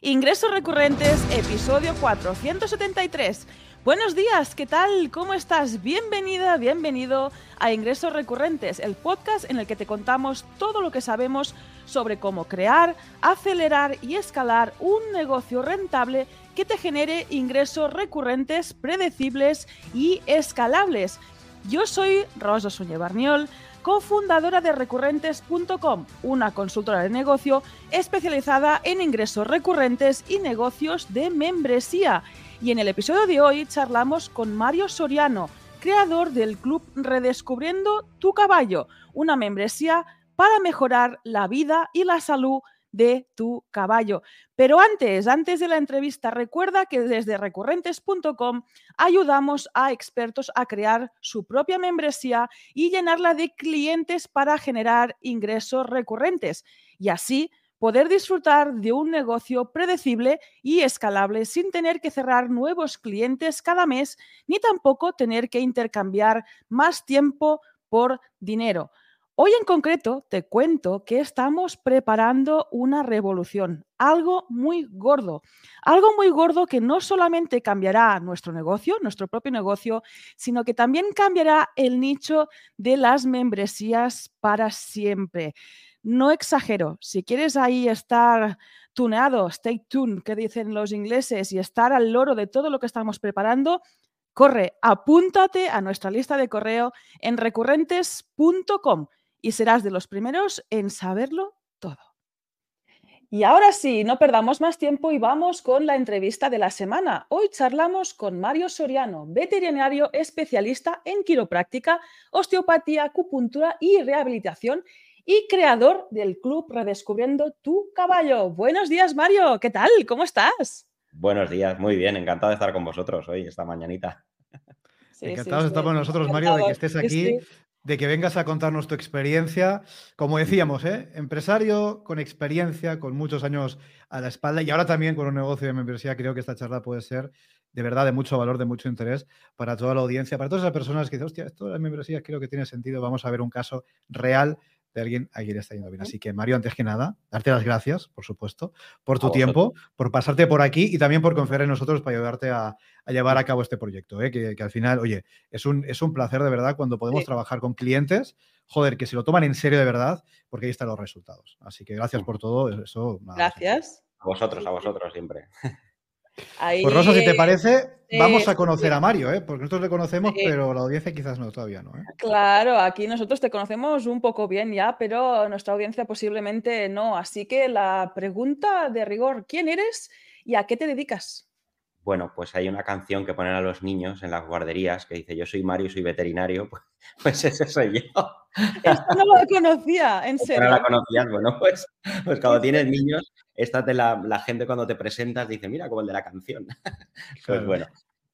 Ingresos recurrentes, episodio 473. Buenos días, ¿qué tal? ¿Cómo estás? Bienvenida, bienvenido a Ingresos Recurrentes, el podcast en el que te contamos todo lo que sabemos sobre cómo crear, acelerar y escalar un negocio rentable que te genere ingresos recurrentes, predecibles y escalables. Yo soy Rosa Suñé Barniol, cofundadora de recurrentes.com, una consultora de negocio especializada en ingresos recurrentes y negocios de membresía. Y en el episodio de hoy charlamos con Mario Soriano, creador del club Redescubriendo tu caballo, una membresía para mejorar la vida y la salud de tu caballo. Pero antes, antes de la entrevista, recuerda que desde recurrentes.com ayudamos a expertos a crear su propia membresía y llenarla de clientes para generar ingresos recurrentes y así poder disfrutar de un negocio predecible y escalable sin tener que cerrar nuevos clientes cada mes ni tampoco tener que intercambiar más tiempo por dinero. Hoy en concreto te cuento que estamos preparando una revolución, algo muy gordo, algo muy gordo que no solamente cambiará nuestro negocio, nuestro propio negocio, sino que también cambiará el nicho de las membresías para siempre. No exagero, si quieres ahí estar tuneado, stay tuned, que dicen los ingleses, y estar al loro de todo lo que estamos preparando, corre, apúntate a nuestra lista de correo en recurrentes.com y serás de los primeros en saberlo todo. Y ahora sí, no perdamos más tiempo y vamos con la entrevista de la semana. Hoy charlamos con Mario Soriano, veterinario especialista en quiropráctica, osteopatía, acupuntura y rehabilitación y creador del club Redescubriendo tu caballo. Buenos días, Mario. ¿Qué tal? ¿Cómo estás? Buenos días, muy bien. Encantado de estar con vosotros hoy, esta mañanita. Encantados de estar con nosotros, Mario, de que estés aquí de que vengas a contarnos tu experiencia. Como decíamos, ¿eh? empresario con experiencia, con muchos años a la espalda y ahora también con un negocio de membresía. Creo que esta charla puede ser de verdad de mucho valor, de mucho interés para toda la audiencia, para todas esas personas que dicen, hostia, esto de las membresías creo que tiene sentido. Vamos a ver un caso real de alguien a quien le está yendo bien. Así que, Mario, antes que nada, darte las gracias, por supuesto, por tu tiempo, por pasarte por aquí y también por confiar en nosotros para ayudarte a, llevar a cabo este proyecto. ¿eh? Que, al final, oye, es un, es un placer de verdad cuando podemos trabajar con clientes, joder, que se lo toman en serio de verdad, porque ahí están los resultados. Así que gracias por todo. Eso, gracias. A vosotros, a vosotros siempre. Pues Rosa, si te parece, vamos a conocer a Mario, ¿eh? porque nosotros le conocemos, pero la audiencia quizás no, todavía no. ¿eh? Claro, aquí nosotros te conocemos un poco bien ya, pero nuestra audiencia posiblemente no. Así que la pregunta de rigor, ¿quién eres y a qué te dedicas? Bueno, pues hay una canción que ponen a los niños en las guarderías que dice, yo soy Mario, soy veterinario, pues, pues ese soy yo. Esta no la conocía, en serio. No la conocías, bueno, pues, pues cuando tienes niños, esta te la, gente cuando te presentas dice, mira, como el de la canción. pues bueno,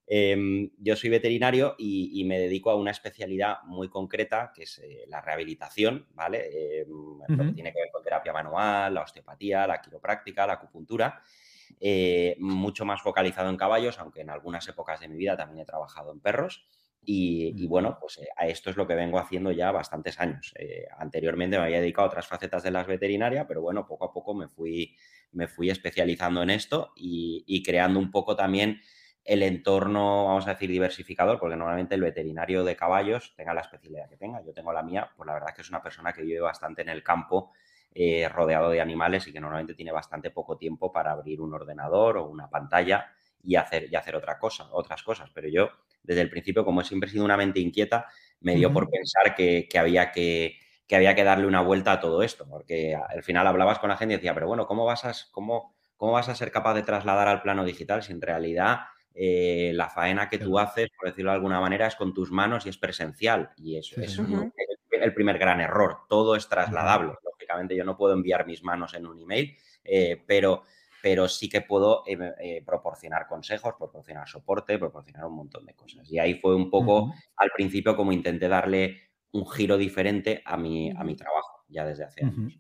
em, yo soy veterinario y, me dedico a una especialidad muy concreta, que es eh, la rehabilitación, ¿vale? Em, lo que tiene que ver con terapia manual, la osteopatía, la quiropráctica, la acupuntura. Eh, mucho más focalizado en caballos, aunque en algunas épocas de mi vida también he trabajado en perros. Y, bueno, pues eh, a esto es lo que vengo haciendo ya bastantes años. Eh, anteriormente me había dedicado a otras facetas de las veterinarias, pero bueno, poco a poco me fui, me fui especializando en esto y, creando un poco también el entorno, vamos a decir, diversificador, porque normalmente el veterinario de caballos, tenga la especialidad que tenga, yo tengo la mía, pues la verdad es que es una persona que vive bastante en el campo eh, rodeado de animales y que normalmente tiene bastante poco tiempo para abrir un ordenador o una pantalla y hacer, y hacer otra cosa, otras cosas. Pero yo, desde el principio, como he siempre sido una mente inquieta, me dio por pensar que, había que, había que darle una vuelta a todo esto, porque al final hablabas con la gente y decía, pero bueno, ¿cómo vas a, cómo, cómo vas a ser capaz de trasladar al plano digital si en realidad eh, la faena que tú haces, por decirlo de alguna manera, es con tus manos y es presencial? Y eso es el primer gran error, todo es trasladable yo no puedo enviar mis manos en un email, eh, pero, pero sí que puedo eh, eh, proporcionar consejos, proporcionar soporte, proporcionar un montón de cosas. Y ahí fue un poco, al principio, como intenté darle un giro diferente a mi, a mi trabajo, ya desde hace años.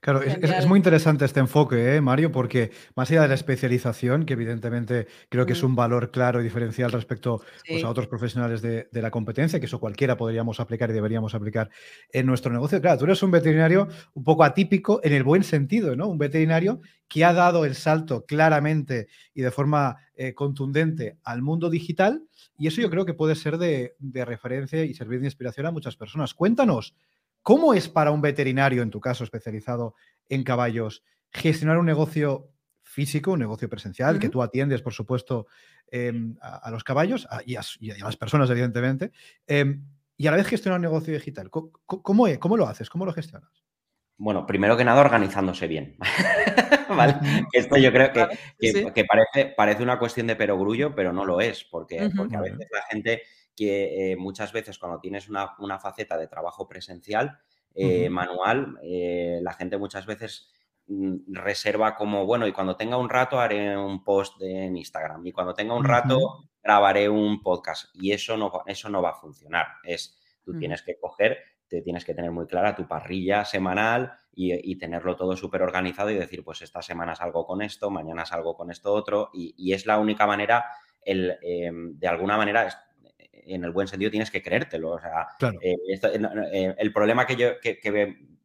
Claro, es, muy interesante este enfoque, ¿eh, Mario, porque más allá de la especialización, que evidentemente creo que es un valor claro y diferencial respecto pues, a otros profesionales de, la competencia, que eso cualquiera podríamos aplicar y deberíamos aplicar en nuestro negocio. Claro, tú eres un veterinario un poco atípico en el buen sentido, ¿no? Un veterinario que ha dado el salto claramente y de forma eh, contundente al mundo digital, y eso yo creo que puede ser de, de referencia y servir de inspiración a muchas personas. Cuéntanos. ¿Cómo es para un veterinario, en tu caso especializado en caballos, gestionar un negocio físico, un negocio presencial, que tú atiendes, por supuesto, em, a, los caballos y, a, las personas, evidentemente, em, y a la vez gestionar un negocio digital? ¿Cómo? ¿Cómo lo haces? ¿Cómo lo gestionas? Bueno, primero que nada, organizándose bien. Esto yo creo que, parece, parece, una cuestión de perogrullo, pero no lo es, porque, porque a veces la gente que eh, muchas veces cuando tienes una, faceta de trabajo presencial, eh, manual, eh, la gente muchas veces mm, reserva como, bueno, y cuando tenga un rato haré un post en Instagram y cuando tenga un rato grabaré un podcast y eso no, eso no va a funcionar. Es, tú tienes que coger, te tienes que tener muy clara tu parrilla semanal y, tenerlo todo súper organizado y decir, pues esta semana salgo con esto, mañana salgo con esto otro y, es la única manera, el, em, de alguna manera, en el buen sentido tienes que creértelo. O sea, eh, eh, el problema que yo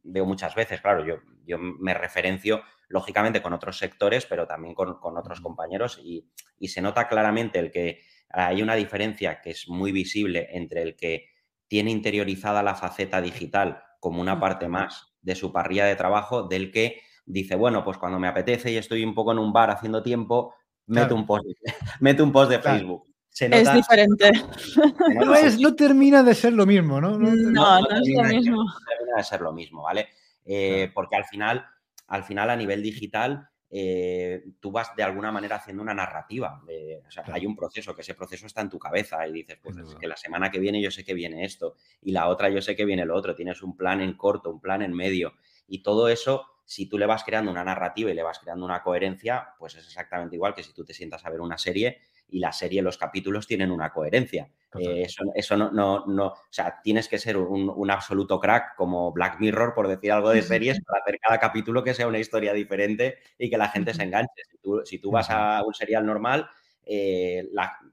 veo muchas veces, claro, yo, yo me referencio lógicamente con otros sectores, pero también con, otros compañeros y, se nota claramente el que hay una diferencia que es muy visible entre el que tiene interiorizada la faceta digital como una parte más de su parrilla de trabajo, del que dice, bueno, pues cuando me apetece y estoy un poco en un bar haciendo tiempo, meto, un post, meto un post de Facebook es diferente. No, termina de ser lo mismo, ¿no? No, no, es lo mismo. No termina de ser lo mismo, ¿vale? Eh, porque al final, al final, a nivel digital, eh, tú vas de alguna manera haciendo una narrativa. o sea, hay un proceso, que ese proceso está en tu cabeza y dices, pues que la semana que viene yo sé que viene esto y la otra yo sé que viene lo otro. Tienes un plan en corto, un plan en medio y todo eso si tú le vas creando una narrativa y le vas creando una coherencia, pues es exactamente igual que si tú te sientas a ver una serie y la serie, los capítulos tienen una coherencia. Eh, eso, no, no, no, o sea, tienes que ser un, absoluto crack como Black Mirror, por decir algo de series, para hacer cada capítulo que sea una historia diferente y que la gente se enganche. Si tú, vas a un serial normal, eh,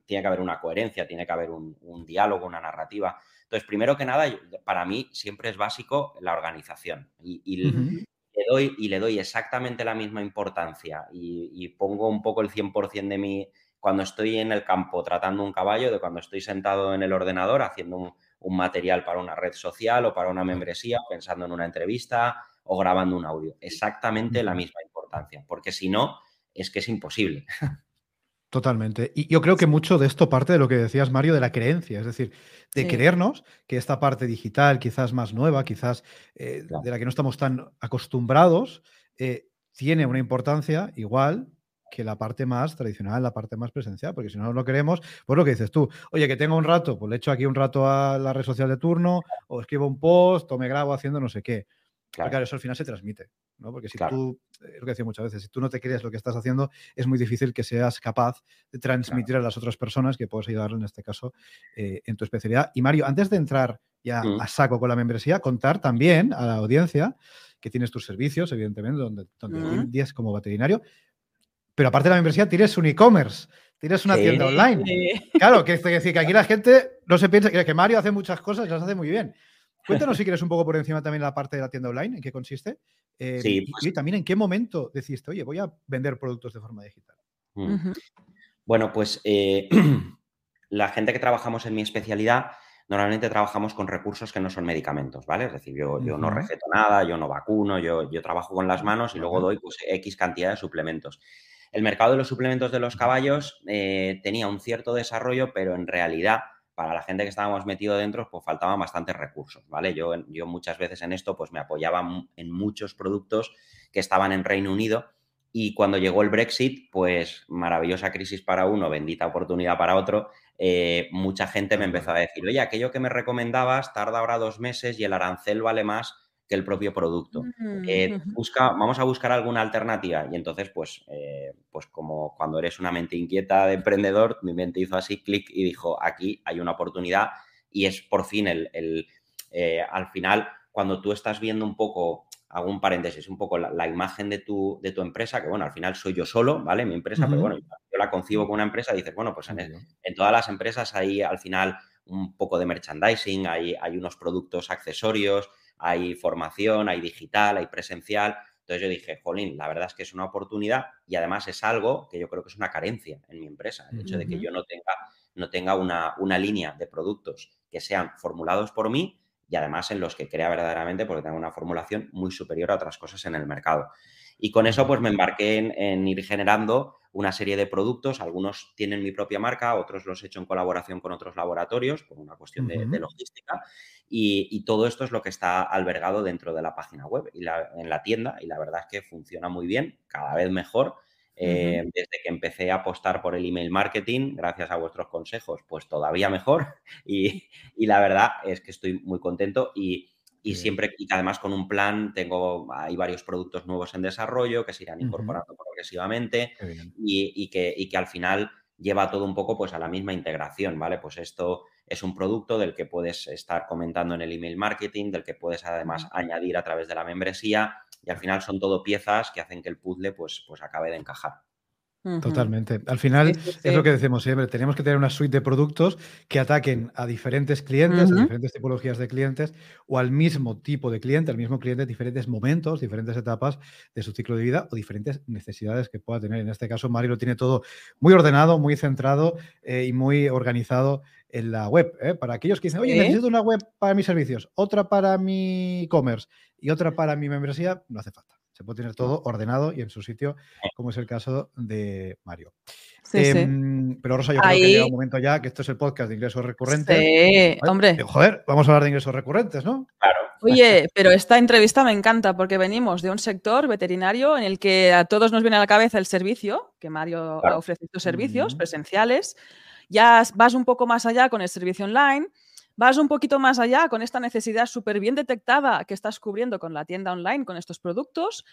tiene que haber una coherencia, tiene que haber un, diálogo, una narrativa. Entonces, primero que nada, para mí siempre es básico la organización. Y, le, doy, y le doy exactamente la misma importancia. Y, y pongo un poco el 100% de mi, cuando estoy en el campo tratando un caballo de cuando estoy sentado en el ordenador haciendo un, material para una red social o para una membresía, pensando en una entrevista o grabando un audio. Exactamente la misma importancia, porque si no, es que es imposible. Totalmente. Y yo creo que mucho de esto parte de lo que decías, Mario, de la creencia, es decir, de creernos que esta parte digital, quizás más nueva, quizás eh, de la que no estamos tan acostumbrados, eh, tiene una importancia igual que la parte más tradicional, la parte más presencial, porque si no lo queremos, pues lo que dices tú, oye, que tengo un rato, pues le echo aquí un rato a la red social de turno, o escribo un post, o me grabo haciendo no sé qué. Claro, eso al final se transmite, ¿no? Porque si tú, es lo que decía muchas veces, si tú no te crees lo que estás haciendo, es muy difícil que seas capaz de transmitir a las otras personas que puedes ayudar en este caso eh, en tu especialidad. Y Mario, antes de entrar ya mm. a saco con la membresía, contar también a la audiencia que tienes tus servicios, evidentemente, donde, donde mm. como veterinario, pero aparte de la membresía, tienes un e-commerce, tienes una tienda online. Claro, que es decir que aquí la gente no se piensa que Mario hace muchas cosas y las hace muy bien. Cuéntanos si quieres un poco por encima también la parte de la tienda online, en qué consiste. Eh, sí, y, pues también en qué momento decidiste, oye, voy a vender productos de forma digital. Mm. Bueno, pues eh, la gente que trabajamos en mi especialidad normalmente trabajamos con recursos que no son medicamentos, ¿vale? Es decir, yo, yo no receto nada, yo no vacuno, yo, yo trabajo con las manos y luego doy pues, X cantidad de suplementos. El mercado de los suplementos de los caballos eh, tenía un cierto desarrollo, pero en realidad para la gente que estábamos metido dentro, pues faltaban bastantes recursos, ¿vale? Yo, yo muchas veces en esto, pues me apoyaba en muchos productos que estaban en Reino Unido y cuando llegó el Brexit, pues maravillosa crisis para uno, bendita oportunidad para otro, eh, mucha gente me empezó a decir, oye, aquello que me recomendabas tarda ahora dos meses y el arancel vale más que el propio producto. Mm, eh, busca, vamos a buscar alguna alternativa. Y entonces, pues, eh, pues como cuando eres una mente inquieta de emprendedor, mi mente hizo así, clic y dijo, aquí hay una oportunidad y es por fin el, eh, al final, cuando tú estás viendo un poco hago un paréntesis, un poco la, imagen de tu, de tu, empresa, que bueno, al final soy yo solo, ¿vale? Mi empresa, pero bueno, yo la concibo como una empresa, dices, bueno, pues en, en, todas las empresas hay al final un poco de merchandising, hay, hay unos productos accesorios, hay formación, hay digital, hay presencial. Entonces yo dije, jolín, la verdad es que es una oportunidad y además es algo que yo creo que es una carencia en mi empresa, el hecho de que yo no tenga, no tenga una, una línea de productos que sean formulados por mí y además en los que crea verdaderamente porque tengo una formulación muy superior a otras cosas en el mercado. Y con eso pues me embarqué en, ir generando una serie de productos, algunos tienen mi propia marca, otros los he hecho en colaboración con otros laboratorios por una cuestión de, logística. Y, todo esto es lo que está albergado dentro de la página web y en la tienda y la verdad es que funciona muy bien, cada vez mejor. Eh, desde que empecé a apostar por el email marketing, gracias a vuestros consejos, pues todavía mejor. Y, la verdad es que estoy muy contento y, siempre, y además con un plan, tengo, hay varios productos nuevos en desarrollo que se irán incorporando progresivamente y, que, y que al final lleva todo un poco pues a la misma integración, ¿vale? Pues esto es un producto del que puedes estar comentando en el email marketing, del que puedes además añadir a través de la membresía y al final son todo piezas que hacen que el puzzle pues, pues acabe de encajar. Totalmente. Al final es lo que decimos siempre, tenemos que tener una suite de productos que ataquen a diferentes clientes, a diferentes tipologías de clientes o al mismo tipo de cliente, al mismo cliente, diferentes momentos, diferentes etapas de su ciclo de vida o diferentes necesidades que pueda tener. En este caso, Mari lo tiene todo muy ordenado, muy centrado eh, y muy organizado en la web. ¿eh? Para aquellos que dicen, oye, necesito una web para mis servicios, otra para mi e-commerce y otra para mi membresía, no hace falta. Se puede tener todo ordenado y en su sitio, como es el caso de Mario. Em, pero Rosa, yo creo que llega un momento ya que esto es el podcast de ingresos recurrentes. Sí, hombre. Joder, vamos a hablar de ingresos recurrentes, ¿no? Claro. Oye, pero esta entrevista me encanta porque venimos de un sector veterinario en el que a todos nos viene a la cabeza el servicio, que Mario ofrece estos servicios presenciales, ya vas un poco más allá con el servicio online, vas un poquito más allá con esta necesidad súper bien detectada que estás cubriendo con la tienda online, con estos productos,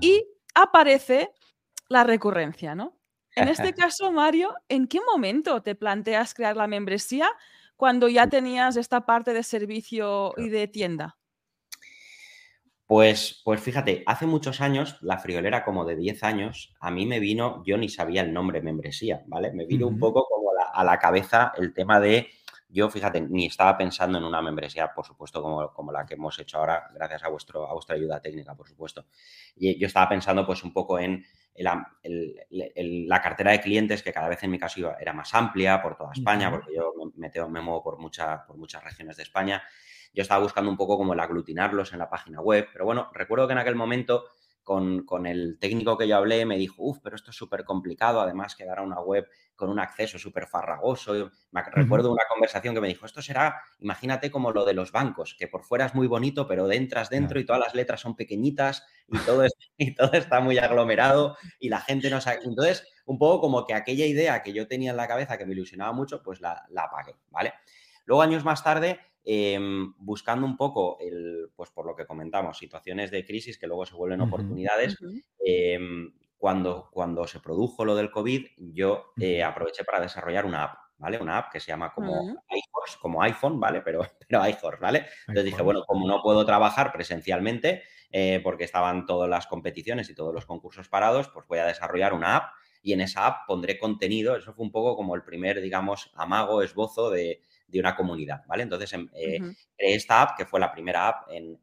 y aparece la recurrencia, ¿no? En este caso, Mario, ¿en qué momento te planteas crear la membresía cuando ya tenías esta parte de servicio y de tienda? Pues, pues fíjate, hace muchos años, la friolera como de 10 años, a mí me vino, yo ni sabía el nombre membresía, ¿vale? Me vino un poco como a la cabeza el tema de, yo fíjate, ni estaba pensando en una membresía, por supuesto, como, como la que hemos hecho ahora, gracias a, vuestro, a vuestra ayuda técnica, por supuesto. Y yo estaba pensando pues un poco en la cartera de clientes, que cada vez en mi caso era más amplia por toda España, porque yo me, me, muevo por, por muchas regiones de España yo estaba buscando un poco como el aglutinarlos en la página web, pero bueno, recuerdo que en aquel momento con, el técnico que yo hablé me dijo, uff, pero esto es súper complicado, además quedar a una web con un acceso súper farragoso. Me recuerdo una conversación que me dijo, esto será, imagínate como lo de los bancos, que por fuera es muy bonito, pero entras dentro y todas las letras son pequeñitas y todo, y todo está muy aglomerado y la gente no sabe. Entonces, un poco como que aquella idea que yo tenía en la cabeza que me ilusionaba mucho, pues la, la apagué, ¿vale? Luego, años más tarde, Em, buscando un poco, el, pues por lo que comentamos, situaciones de crisis que luego se vuelven oportunidades. Em, cuando, cuando se produjo lo del COVID, yo eh, aproveché para desarrollar una app, ¿vale? Una app que se llama como, como iPhone, ¿vale? Pero, pero iHorse, ¿vale? Entonces dije, bueno, como no puedo trabajar presencialmente, eh, porque estaban todas las competiciones y todos los concursos parados, pues voy a desarrollar una app y en esa app pondré contenido. Eso fue un poco como el primer, digamos, amago, esbozo de, de una comunidad, ¿vale? Entonces, em, eh, creé esta app, que fue la primera app en,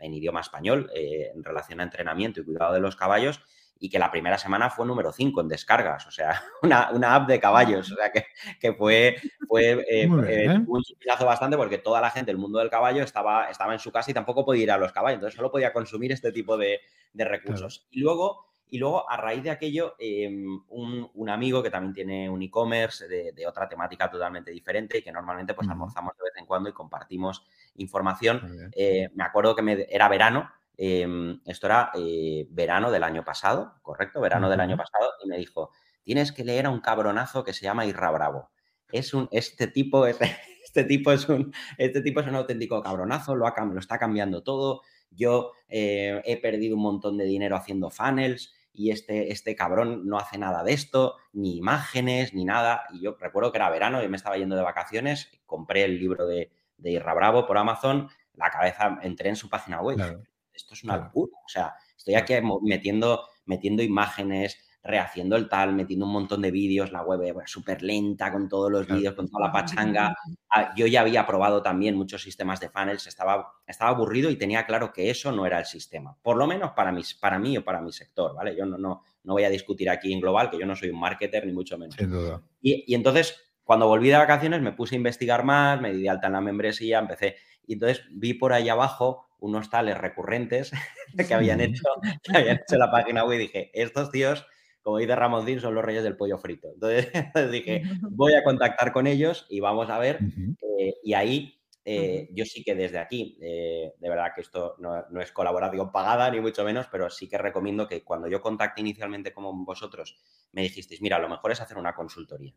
idioma español eh, en relación a entrenamiento y cuidado de los caballos, y que la primera semana fue número 5 en descargas, o sea, una, app de caballos, o sea, que, fue, fue eh, un suspilazo bastante porque toda la gente del mundo del caballo estaba, estaba en su casa y tampoco podía ir a los caballos, entonces solo podía consumir este tipo de, recursos. Y luego y luego, a raíz de aquello, em, un, amigo que también tiene un e-commerce de, otra temática totalmente diferente y que normalmente pues almorzamos de vez en cuando y compartimos información. Eh, me acuerdo que me, era verano, em, esto era eh, verano del año pasado, ¿correcto? Verano del año pasado, y me dijo, tienes que leer a un cabronazo que se llama Irra Bravo. Es un, este tipo, este, este, tipo es un, este tipo es un auténtico cabronazo, lo, lo está cambiando todo. Yo eh, he perdido un montón de dinero haciendo funnels y este, este cabrón no hace nada de esto, ni imágenes, ni nada. Y yo recuerdo que era verano y me estaba yendo de vacaciones, compré el libro de, de Irra Bravo por Amazon, la cabeza, entré en su página web. esto es una locura. O sea, estoy aquí metiendo, metiendo imágenes, rehaciendo el tal, metiendo un montón de vídeos, la web súper lenta con todos los vídeos, con toda la pachanga. Ah, yo ya había probado también muchos sistemas de funnels, estaba, estaba aburrido y tenía claro que eso no era el sistema, por lo menos para, mis, para mí o para mi sector, ¿vale? Yo no, no, no voy a discutir aquí en global, que yo no soy un marketer ni mucho menos. Y, y entonces, cuando volví de vacaciones, me puse a investigar más, me di de alta en la membresía, empecé. Y entonces vi por ahí abajo unos tales recurrentes que habían hecho, que habían hecho la página web y dije, estos tíos como dice Ramoncín, son los reyes del pollo frito. Entonces dije, voy a contactar con ellos y vamos a ver. Eh, y ahí eh, yo sí que desde aquí, eh, de verdad que esto no, es colaboración pagada, ni mucho menos, pero sí que recomiendo que cuando yo contacte inicialmente con vosotros, me dijisteis, mira, lo mejor es hacer una consultoría.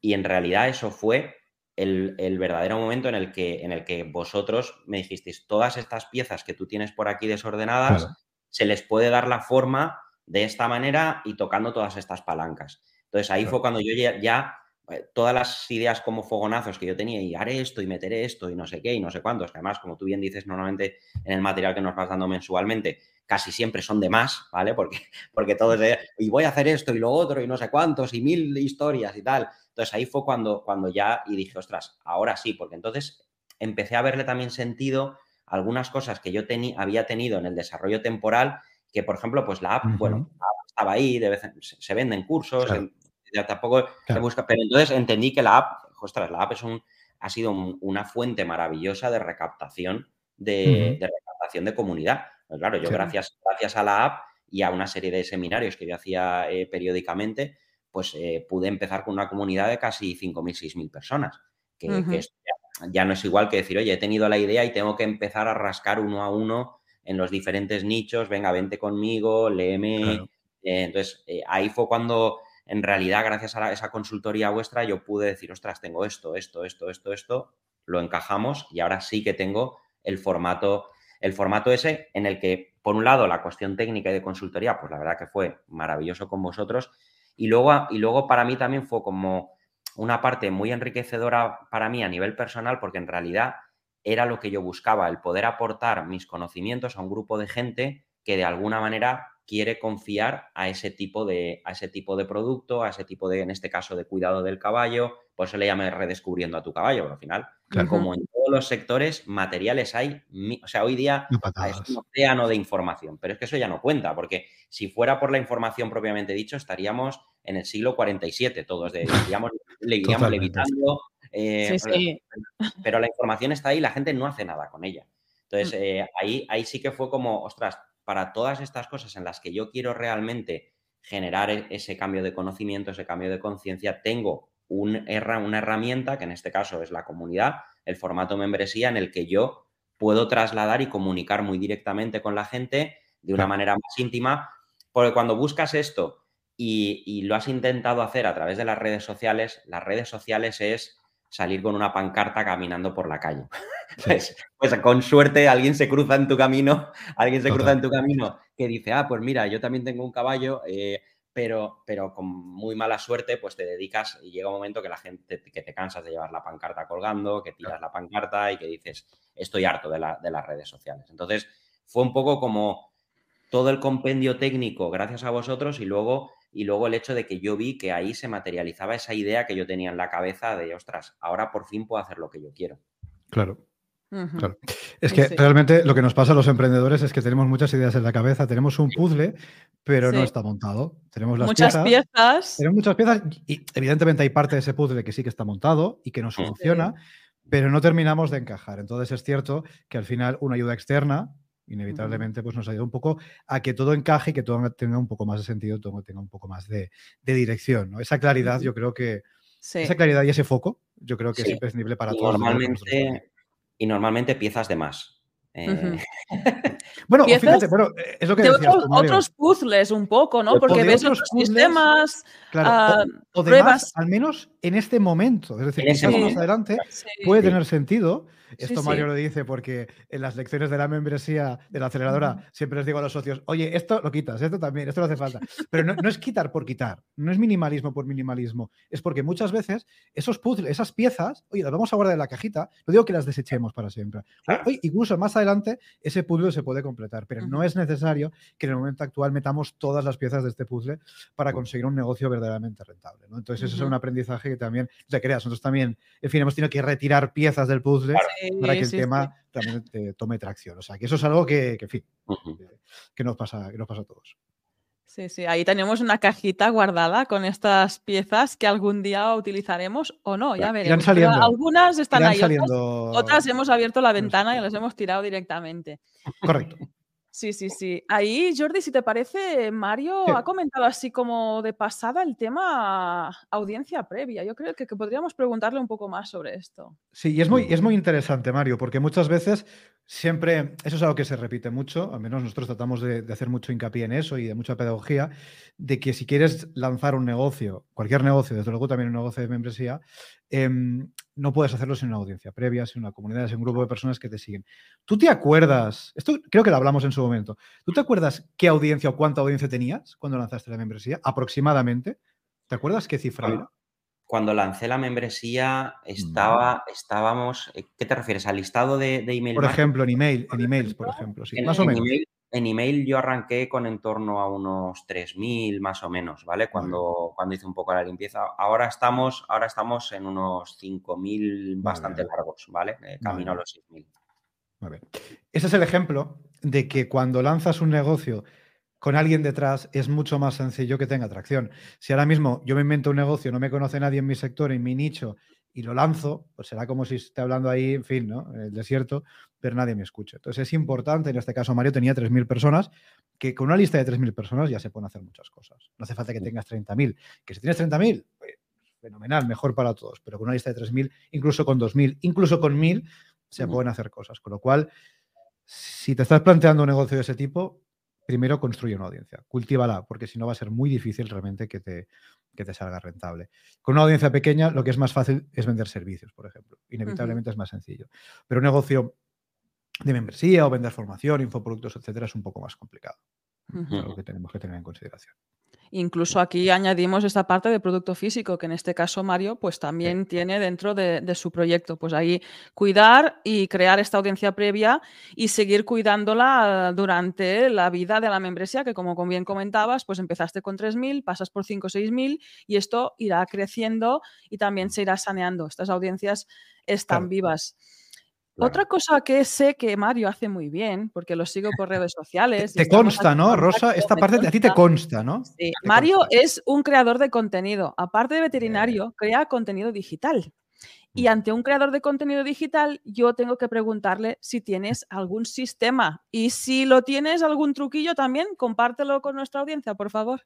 Y en realidad eso fue el, verdadero momento en el, que, en el que vosotros me dijisteis, todas estas piezas que tú tienes por aquí desordenadas, se les puede dar la forma de esta manera y tocando todas estas palancas. Entonces ahí fue cuando yo ya, eh, todas las ideas como fogonazos que yo tenía y haré esto y meteré esto y no sé qué y no sé cuántos, que además, como tú bien dices, normalmente en el material que nos vas dando mensualmente, casi siempre son de más, ¿vale? Porque, porque todo es de, y voy a hacer esto y lo otro y no sé cuántos y mil historias y tal. Entonces ahí fue cuando, cuando ya y dije, ostras, ahora sí, porque entonces empecé a verle también sentido algunas cosas que yo había tenido en el desarrollo temporal que, por ejemplo, pues la app, bueno, estaba ahí, de vez se venden cursos, ya tampoco se busca, pero entonces entendí que la app, ostras, la app es un, ha sido una fuente maravillosa de recaptación de, recaptación de comunidad. Pues claro, yo gracias, gracias a la app y a una serie de seminarios que yo hacía eh, periódicamente, pues eh, pude empezar con una comunidad de casi 5.000, 6.000 personas, que, ya, ya, no es igual que decir, oye, he tenido la idea y tengo que empezar a rascar uno a uno en los diferentes nichos, venga, vente conmigo, léeme. Eh, entonces, eh, ahí fue cuando, en realidad, gracias a esa consultoría vuestra, yo pude decir, ostras, tengo esto, esto, esto, esto, esto, lo encajamos y ahora sí que tengo el formato, el formato ese en el que, por un lado, la cuestión técnica y de consultoría, pues la verdad que fue maravilloso con vosotros. Y luego, y luego para mí también fue como una parte muy enriquecedora para mí a nivel personal, porque en realidad era lo que yo buscaba, el poder aportar mis conocimientos a un grupo de gente que de alguna manera quiere confiar a ese tipo de, a ese tipo de producto, a ese tipo de, en este caso, de cuidado del caballo. Por eso le llamé redescubriendo a tu caballo, pero al final, como en todos los sectores, materiales hay, o sea, hoy día es un océano de información, pero es que eso ya no cuenta, porque si fuera por la información propiamente dicho, estaríamos en el siglo 47, todos, de, le iríamos levitando eh, pero, la información está ahí y la gente no hace nada con ella. Entonces, mm. eh, ahí, ahí sí que fue como, ostras, para todas estas cosas en las que yo quiero realmente generar e-, ese cambio de conocimiento, ese cambio de conciencia, tengo un, una herramienta, que en este caso es la comunidad, el formato membresía, en el que yo puedo trasladar y comunicar muy directamente con la gente de una manera más íntima, porque cuando buscas esto y, y, lo has intentado hacer a través de las redes sociales, las redes sociales es salir con una pancarta caminando por la calle. Pues, pues, con suerte alguien se cruza en tu camino, alguien se cruza en tu camino que dice, ah, pues mira, yo también tengo un caballo, eh, pero, pero con muy mala suerte, pues te dedicas y llega un momento que la gente, que te cansas de llevar la pancarta colgando, que tiras la pancarta y que dices, estoy harto de, de las redes sociales. Entonces, fue un poco como todo el compendio técnico gracias a vosotros y luego y luego el hecho de que yo vi que ahí se materializaba esa idea que yo tenía en la cabeza de, ostras, ahora por fin puedo hacer lo que yo quiero. Claro. Claro. Es que realmente lo que nos pasa a los emprendedores es que tenemos muchas ideas en la cabeza, tenemos un puzzle, pero no está montado. Tenemos las muchas piezas, Tenemos muchas piezas y evidentemente hay parte de ese puzzle que sí que está montado y que nos funciona, pero no terminamos de encajar. Entonces es cierto que al final una ayuda externa inevitablemente pues nos ayuda un poco a que todo encaje y que todo tenga un poco más de sentido, todo tenga un poco más de, dirección. ¿no? Esa claridad, yo creo que esa claridad y ese foco, yo creo que es imprescindible para todos. Normalmente, y normalmente piezas de más. Eh, bueno, fíjate, bueno, es lo que decías, otros, puzzles un poco, ¿no? Porque ves otros sistemas, claro, ah, pruebas. al menos en este momento. Es decir, quizás más adelante puede tener sentido esto Mario lo dice porque en las lecciones de la membresía de la aceleradora siempre les digo a los socios, oye, esto lo quitas, esto también, esto no hace falta. Pero no, es quitar por quitar, no es minimalismo por minimalismo, es porque muchas veces esos puzzles, esas piezas, oye, las vamos a guardar en la cajita, no digo que las desechemos para siempre. Hoy, incluso más adelante, ese puzzle se puede completar, pero no es necesario que en el momento actual metamos todas las piezas de este puzzle para conseguir un negocio verdaderamente rentable. Entonces, eso es un aprendizaje que también te creas. Nosotros también, en fin, hemos tenido que retirar piezas del puzzle para que el tema también tome tracción. O sea, que eso es algo que, que en fin, que, nos pasa, que nos pasa a todos. Sí, sí, ahí tenemos una cajita guardada con estas piezas que algún día utilizaremos o no, ya veremos. algunas están ahí, otras, hemos abierto la ventana y las hemos tirado directamente. Correcto. Sí, sí, sí. Ahí, Jordi, si te parece, Mario ha comentado así como de pasada el tema audiencia previa. Yo creo que, podríamos preguntarle un poco más sobre esto. Sí, y es muy, es muy interesante, Mario, porque muchas veces siempre, eso es algo que se repite mucho, al menos nosotros tratamos de, de hacer mucho hincapié en eso y de mucha pedagogía, de que si quieres lanzar un negocio, cualquier negocio, desde luego también un negocio de membresía, Em, no puedes hacerlo sin una audiencia previa, sin una comunidad, sin un grupo de personas que te siguen. ¿Tú te acuerdas? Esto creo que lo hablamos en su momento. ¿Tú te acuerdas qué audiencia o cuánta audiencia tenías cuando lanzaste la membresía? Aproximadamente. ¿Te acuerdas qué cifra era? Cuando lancé la membresía, estaba, estábamos. Eh, ¿Qué te refieres? ¿Al listado de, de email? Por ejemplo, en email, en emails, por ejemplo, sí, más o menos. En email yo arranqué con en torno a unos 3.000 más o menos, ¿vale? Cuando, cuando hice un poco la limpieza. Ahora estamos, ahora estamos en unos 5.000 bastante largos, ¿vale? Eh, camino a los 6.000. Ese es el ejemplo de que cuando lanzas un negocio con alguien detrás es mucho más sencillo que tenga atracción. Si ahora mismo yo me invento un negocio, no me conoce nadie en mi sector, en mi nicho, y lo lanzo, pues será como si esté hablando ahí, en fin, ¿no? En el desierto, pero nadie me escucha. Entonces es importante, en este caso Mario tenía 3.000 personas, que con una lista de 3.000 personas ya se pueden hacer muchas cosas. No hace falta que tengas 30.000. Que si tienes 30.000, pues, fenomenal, mejor para todos, pero con una lista de 3.000, incluso con 2.000, incluso con 1.000, se pueden hacer cosas. Con lo cual, si te estás planteando un negocio de ese tipo, primero construye una audiencia, cultívala, porque si no va a ser muy difícil realmente que te, te salga rentable. Con una audiencia pequeña, lo que es más fácil es vender servicios, por ejemplo. Inevitablemente es más sencillo. Pero un negocio de membresía o vender formación, infoproductos, etcétera, es un poco más complicado. Es algo que tenemos que tener en consideración. Incluso aquí añadimos esta parte de producto físico, que en este caso Mario pues también tiene dentro de, su proyecto. Pues ahí cuidar y crear esta audiencia previa y seguir cuidándola durante la vida de la membresía, que como bien comentabas, pues empezaste con 3.000, pasas por 5 o 6.000 y esto irá creciendo y también se irá saneando. Estas audiencias están vivas. Otra cosa que sé que Mario hace muy bien, porque lo sigo por redes sociales. Te, consta, ¿no, Rosa? Esta parte a ti te consta, ¿no? Sí. Mario es un creador de contenido. Aparte de veterinario, crea contenido digital. Y ante un creador de contenido digital, yo tengo que preguntarle si tienes algún sistema. Y si lo tienes, algún truquillo también, compártelo con nuestra audiencia, por favor.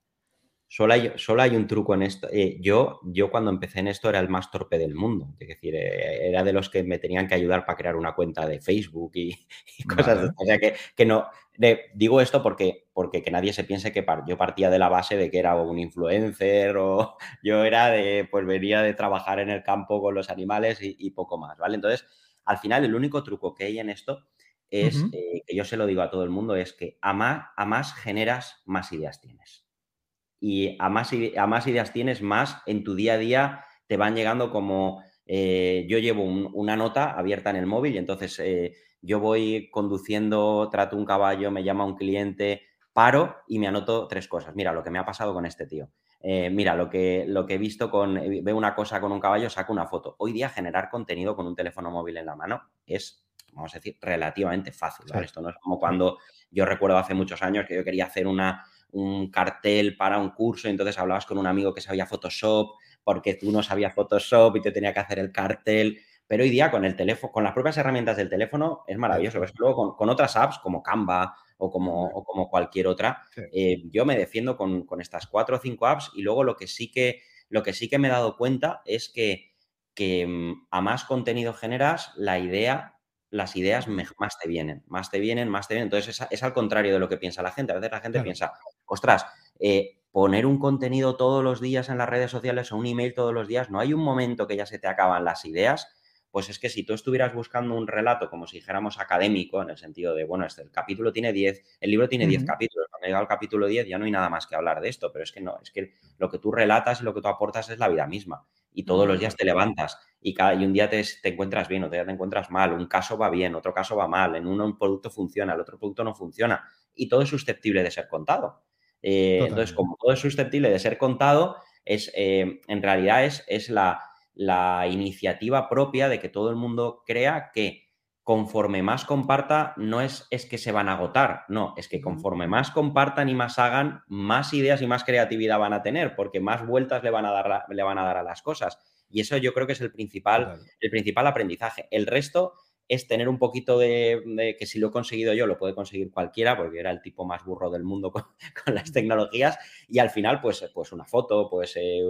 Solo hay, solo hay un truco en esto. Eh, yo, yo cuando empecé en esto era el más torpe del mundo. Es decir, eh, era de los que me tenían que ayudar para crear una cuenta de Facebook y, cosas O sea que, que no. digo esto porque, porque que nadie se piense que yo partía de la base de que era un influencer o yo era de, pues venía de trabajar en el campo con los animales y, poco más, ¿vale? Entonces, al final, el único truco que hay en esto es, eh, que yo se lo digo a todo el mundo, es que a más, a más generas, más ideas tienes y a más, a más ideas tienes, más en tu día a día te van llegando como eh, yo llevo una nota abierta en el móvil y entonces eh, yo voy conduciendo, trato un caballo, me llama un cliente, paro y me anoto tres cosas. Mira lo que me ha pasado con este tío. Eh, mira lo que, lo que he visto con, veo una cosa con un caballo, saco una foto. Hoy día generar contenido con un teléfono móvil en la mano es, vamos a decir, relativamente fácil. Esto no es como cuando yo recuerdo hace muchos años que yo quería hacer una, un cartel para un curso, entonces hablabas con un amigo que sabía Photoshop, porque tú no sabías Photoshop y te tenía que hacer el cartel. Pero hoy día con el teléfono, con las propias herramientas del teléfono, es maravilloso. luego con, otras apps como Canva o como, como cualquier otra, eh, yo me defiendo con, estas cuatro o cinco apps y luego lo que sí que, lo que, sí que me he dado cuenta es que, que mm, a más contenido generas, la idea las ideas más te vienen, más te vienen, más te vienen. Entonces es, al contrario de lo que piensa la gente. A veces la gente piensa, ostras, eh, poner un contenido todos los días en las redes sociales o un email todos los días, no hay un momento que ya se te acaban las ideas pues es que si tú estuvieras buscando un relato, como si dijéramos académico, en el sentido de, bueno, este, el capítulo tiene 10, el libro tiene 10 capítulos, cuando llega al capítulo 10 ya no hay nada más que hablar de esto, pero es que no, es que lo que tú relatas y lo que tú aportas es la vida misma. Y todos los días te levantas y, cada, y un día te, encuentras bien, otro día te encuentras mal, un caso va bien, otro caso va mal, en uno un producto funciona, el otro producto no funciona, y todo es susceptible de ser contado. Eh, entonces, como todo es susceptible de ser contado, es, eh, en realidad es, es la, la iniciativa propia de que todo el mundo crea que conforme más comparta, no es, es que se van a agotar, no, es que conforme más compartan y más hagan, más ideas y más creatividad van a tener, porque más vueltas le van a dar, le van a, dar a las cosas. Y eso yo creo que es el principal, el principal aprendizaje. El resto es tener un poquito de, que si lo he conseguido yo, lo puede conseguir cualquiera, porque era el tipo más burro del mundo con, las tecnologías, y al final, pues, pues una foto, pues eh,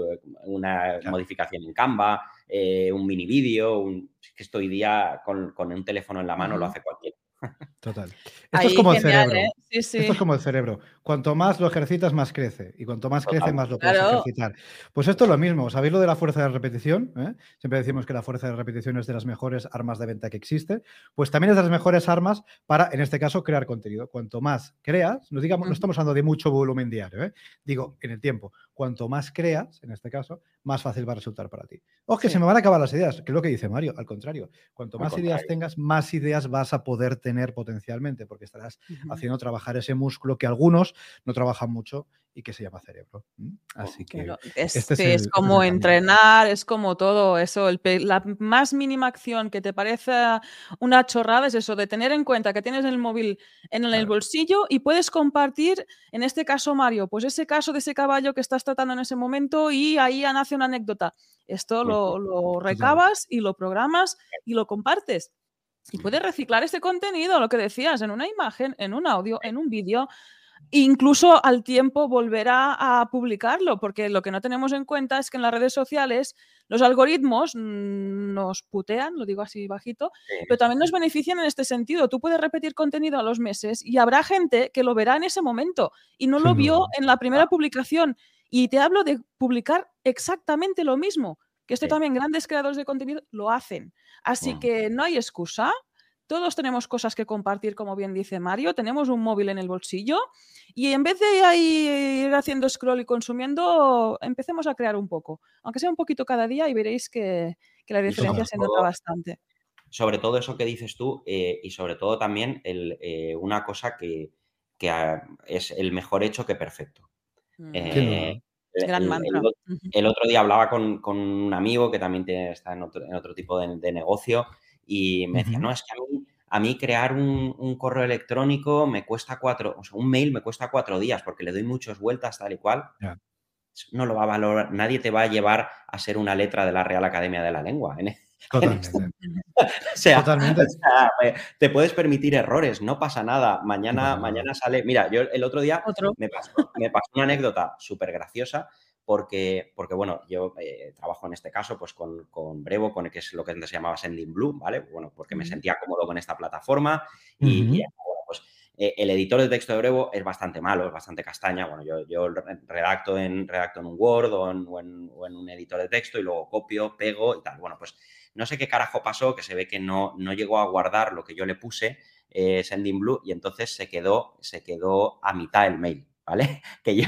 una modificación en Canva, eh, un mini vídeo, que esto hoy día con, un teléfono en la mano lo hace cualquiera. Total. Esto es como el cerebro. ¿eh? Esto es como el cerebro. Cuanto más lo ejercitas, más crece. Y cuanto más crece, más lo puedes ejercitar. Pues esto es lo mismo. ¿Sabéis lo de la fuerza de repetición? ¿Eh? Siempre decimos que la fuerza de repetición es de las mejores armas de venta que existe. Pues también es de las mejores armas para, en este caso, crear contenido. Cuanto más creas, no, digamos, no estamos hablando de mucho volumen diario, ¿eh? digo, en el tiempo. Cuanto más creas, en este caso, más fácil va a resultar para ti. O que se me van a acabar las ideas, que es lo que dice Mario. Al contrario, cuanto más ideas tengas, más ideas vas a poder tener potencialmente, porque estarás haciendo trabajar ese músculo que algunos no trabajan mucho y que se llama cerebro. Así que es, este es, como entrenar, es como todo eso. la más mínima acción que te parece una chorrada es eso, de tener en cuenta que tienes el móvil en el bolsillo y puedes compartir, en este caso Mario, pues ese caso de ese caballo que estás tratando en ese momento y ahí nace una anécdota. Esto lo, lo recabas y lo programas y lo compartes. Y puedes reciclar ese contenido, lo que decías, en una imagen, en un audio, en un vídeo. Incluso al tiempo volverá a publicarlo, porque lo que no tenemos en cuenta es que en las redes sociales los algoritmos mm, nos putean, lo digo así bajito, pero también nos benefician en este sentido. Tú puedes repetir contenido a los meses y habrá gente que lo verá en ese momento y no lo vio en la primera publicación. Y te hablo de publicar exactamente lo mismo, que esto también grandes creadores de contenido lo hacen. Así que no hay excusa. Todos tenemos cosas que compartir, como bien dice Mario. Tenemos un móvil en el bolsillo y en vez de ir haciendo scroll y consumiendo, empecemos a crear un poco. Aunque sea un poquito cada día y veréis que, la diferencia se nota bastante. Sobre todo eso que dices tú eh, y sobre todo también eh, una cosa que, ah, es el mejor hecho que perfecto. Mm. Eh, Gran el, el, otro día hablaba con, un amigo que también está en otro, tipo de, negocio y me decía, no, es que a mí, crear un, correo electrónico me cuesta cuatro, o sea, un mail me cuesta cuatro días porque le doy muchas vueltas tal y cual. No lo va a valorar, nadie te va a llevar a ser una letra de la Real Academia de la Lengua. ¿eh? Totalmente. o, sea, te puedes permitir errores, no pasa nada. Mañana, mañana sale. Mira, yo el otro día Me, pasó, me, pasó, una anécdota súper graciosa. Porque, porque, bueno, yo eh, trabajo en este caso pues con, con, Brevo, con que es lo que antes se llamaba Sending Blue, ¿vale? Bueno, porque me sentía cómodo con esta plataforma y, bueno, pues eh, el editor de texto de Brevo es bastante malo, es bastante castaña. Bueno, yo, yo redacto, en, redacto en un Word o en, o en, o en un editor de texto y luego copio, pego y tal. Bueno, pues no sé qué carajo pasó, que se ve que no, no llegó a guardar lo que yo le puse, eh, Sending Blue, y entonces se quedó, se quedó a mitad el mail, ¿vale? Que yo,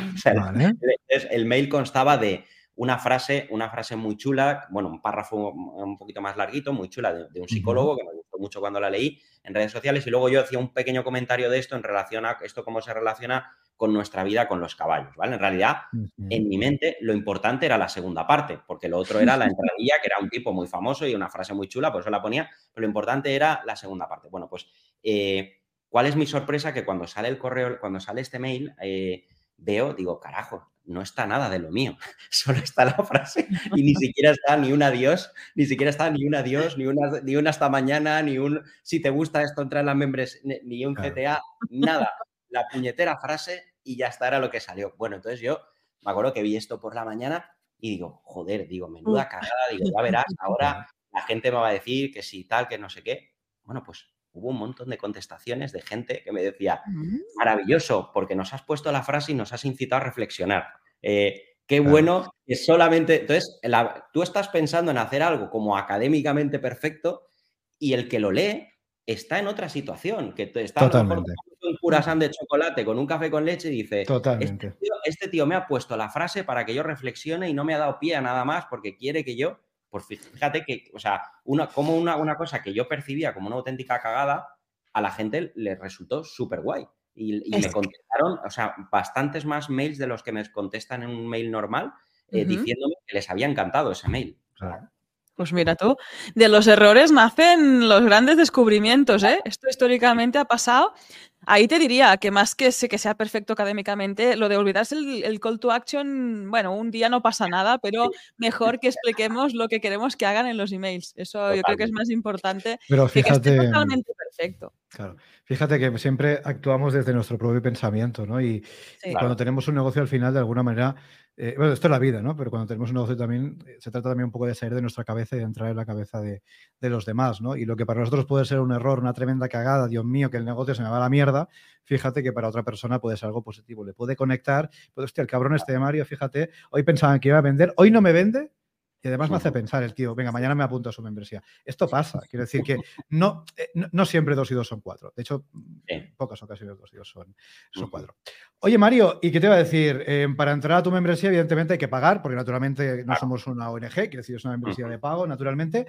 el, mail constaba de una frase, una frase muy chula, bueno, un párrafo un poquito más larguito, muy chula, de, un psicólogo, que me mucho cuando la leí en redes sociales, y luego yo hacía un pequeño comentario de esto en relación a esto cómo se relaciona con nuestra vida con los caballos, ¿vale? En realidad, en mi mente, lo importante era la segunda parte, porque lo otro era la entradilla, que era un tipo muy famoso y una frase muy chula, por eso la ponía, pero lo importante era la segunda parte. Bueno, pues, eh, ¿cuál es mi sorpresa? Que cuando sale el correo, cuando sale este mail, eh, veo, digo, carajo, no está nada de lo mío, solo está la frase y ni siquiera está ni un adiós, ni siquiera está ni un adiós, ni una, ni un hasta mañana, ni un si te gusta esto, entra en las membres, ni un CTA, nada. La puñetera frase y ya está, era lo que salió. Bueno, entonces yo me acuerdo que vi esto por la mañana y digo, joder, digo, menuda cagada, digo, ya verás, ahora la gente me va a decir que sí, tal, que no sé qué. Bueno, pues hubo un montón de contestaciones de gente que me decía, mm. maravilloso, porque nos has puesto la frase y nos has incitado a reflexionar. Eh, qué bueno que solamente, entonces, tú estás pensando en hacer algo como académicamente perfecto y el que lo lee está en otra situación, que está Totalmente. un curasán de chocolate con un café con leche y dice, este Totalmente. Este, tío, me ha puesto la frase para que yo reflexione y no me ha dado pie a nada más porque quiere que yo, pues fíjate que, o sea, una, como una, una cosa que yo percibía como una auténtica cagada, a la gente le resultó súper guay. Y, me contestaron, o sea, bastantes más mails de los que me contestan en un mail normal, eh, diciéndome que les había encantado ese mail. Pues mira tú, de los errores nacen los grandes descubrimientos, ¿eh? Esto históricamente ha pasado. Ahí te diría que más que, que sea perfecto académicamente, lo de olvidarse el, call to action, bueno, un día no pasa nada, pero mejor que expliquemos lo que queremos que hagan en los emails. Eso yo creo que es más importante pero fíjate, que esté totalmente perfecto. Claro, fíjate que siempre actuamos desde nuestro propio pensamiento, ¿no? Y, cuando tenemos un negocio al final, de alguna manera, eh, bueno, esto es la vida, ¿no? Pero cuando tenemos un negocio también, eh, se trata también un poco de salir de nuestra cabeza y de entrar en la cabeza de, los demás, ¿no? Y lo que para nosotros puede ser un error, una tremenda cagada, Dios mío, que el negocio se me va a la mierda, fíjate que para otra persona puede ser algo positivo. Le puede conectar, puede, hostia, el cabrón este de Mario, fíjate, hoy pensaban que iba a vender, hoy no me vende, y además me hace pensar el tío, venga, mañana me apunto a su membresía. Esto pasa, quiero decir que no, eh, no, siempre dos y dos son cuatro. De hecho, en pocas ocasiones dos y dos son, son cuatro. Oye, Mario, ¿y qué te iba a decir? Eh, para entrar a tu membresía, evidentemente hay que pagar, porque naturalmente no somos una ONG, quiero decir, es una membresía de pago, naturalmente.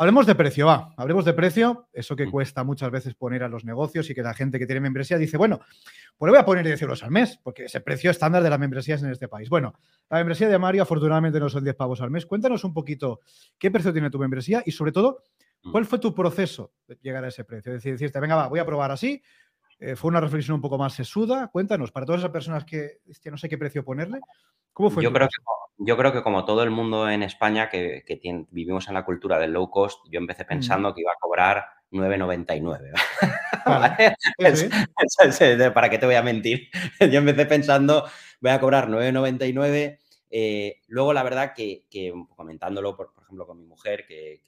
Hablemos de precio, va. Hablemos de precio, eso que cuesta muchas veces poner a los negocios y que la gente que tiene membresía dice, bueno, pues le voy a poner 10 euros al mes, porque es el precio estándar de las membresías en este país. Bueno, la membresía de Mario afortunadamente no son 10 pavos al mes. Cuéntanos un poquito qué precio tiene tu membresía y sobre todo, ¿cuál fue tu proceso de llegar a ese precio? Es decir, decirte, venga, va, voy a probar así. Eh, fue una reflexión un poco más sesuda. Cuéntanos, para todas esas personas que no sé qué precio ponerle, ¿cómo fue? Yo creo que yo creo que como todo el mundo en España que, vivimos en la cultura del low cost, yo empecé pensando que iba a cobrar 9,99. ¿Para qué te voy a mentir? Yo empecé pensando, voy a cobrar 9,99. Eh, luego, la verdad que, comentándolo, por, ejemplo, con mi mujer, que,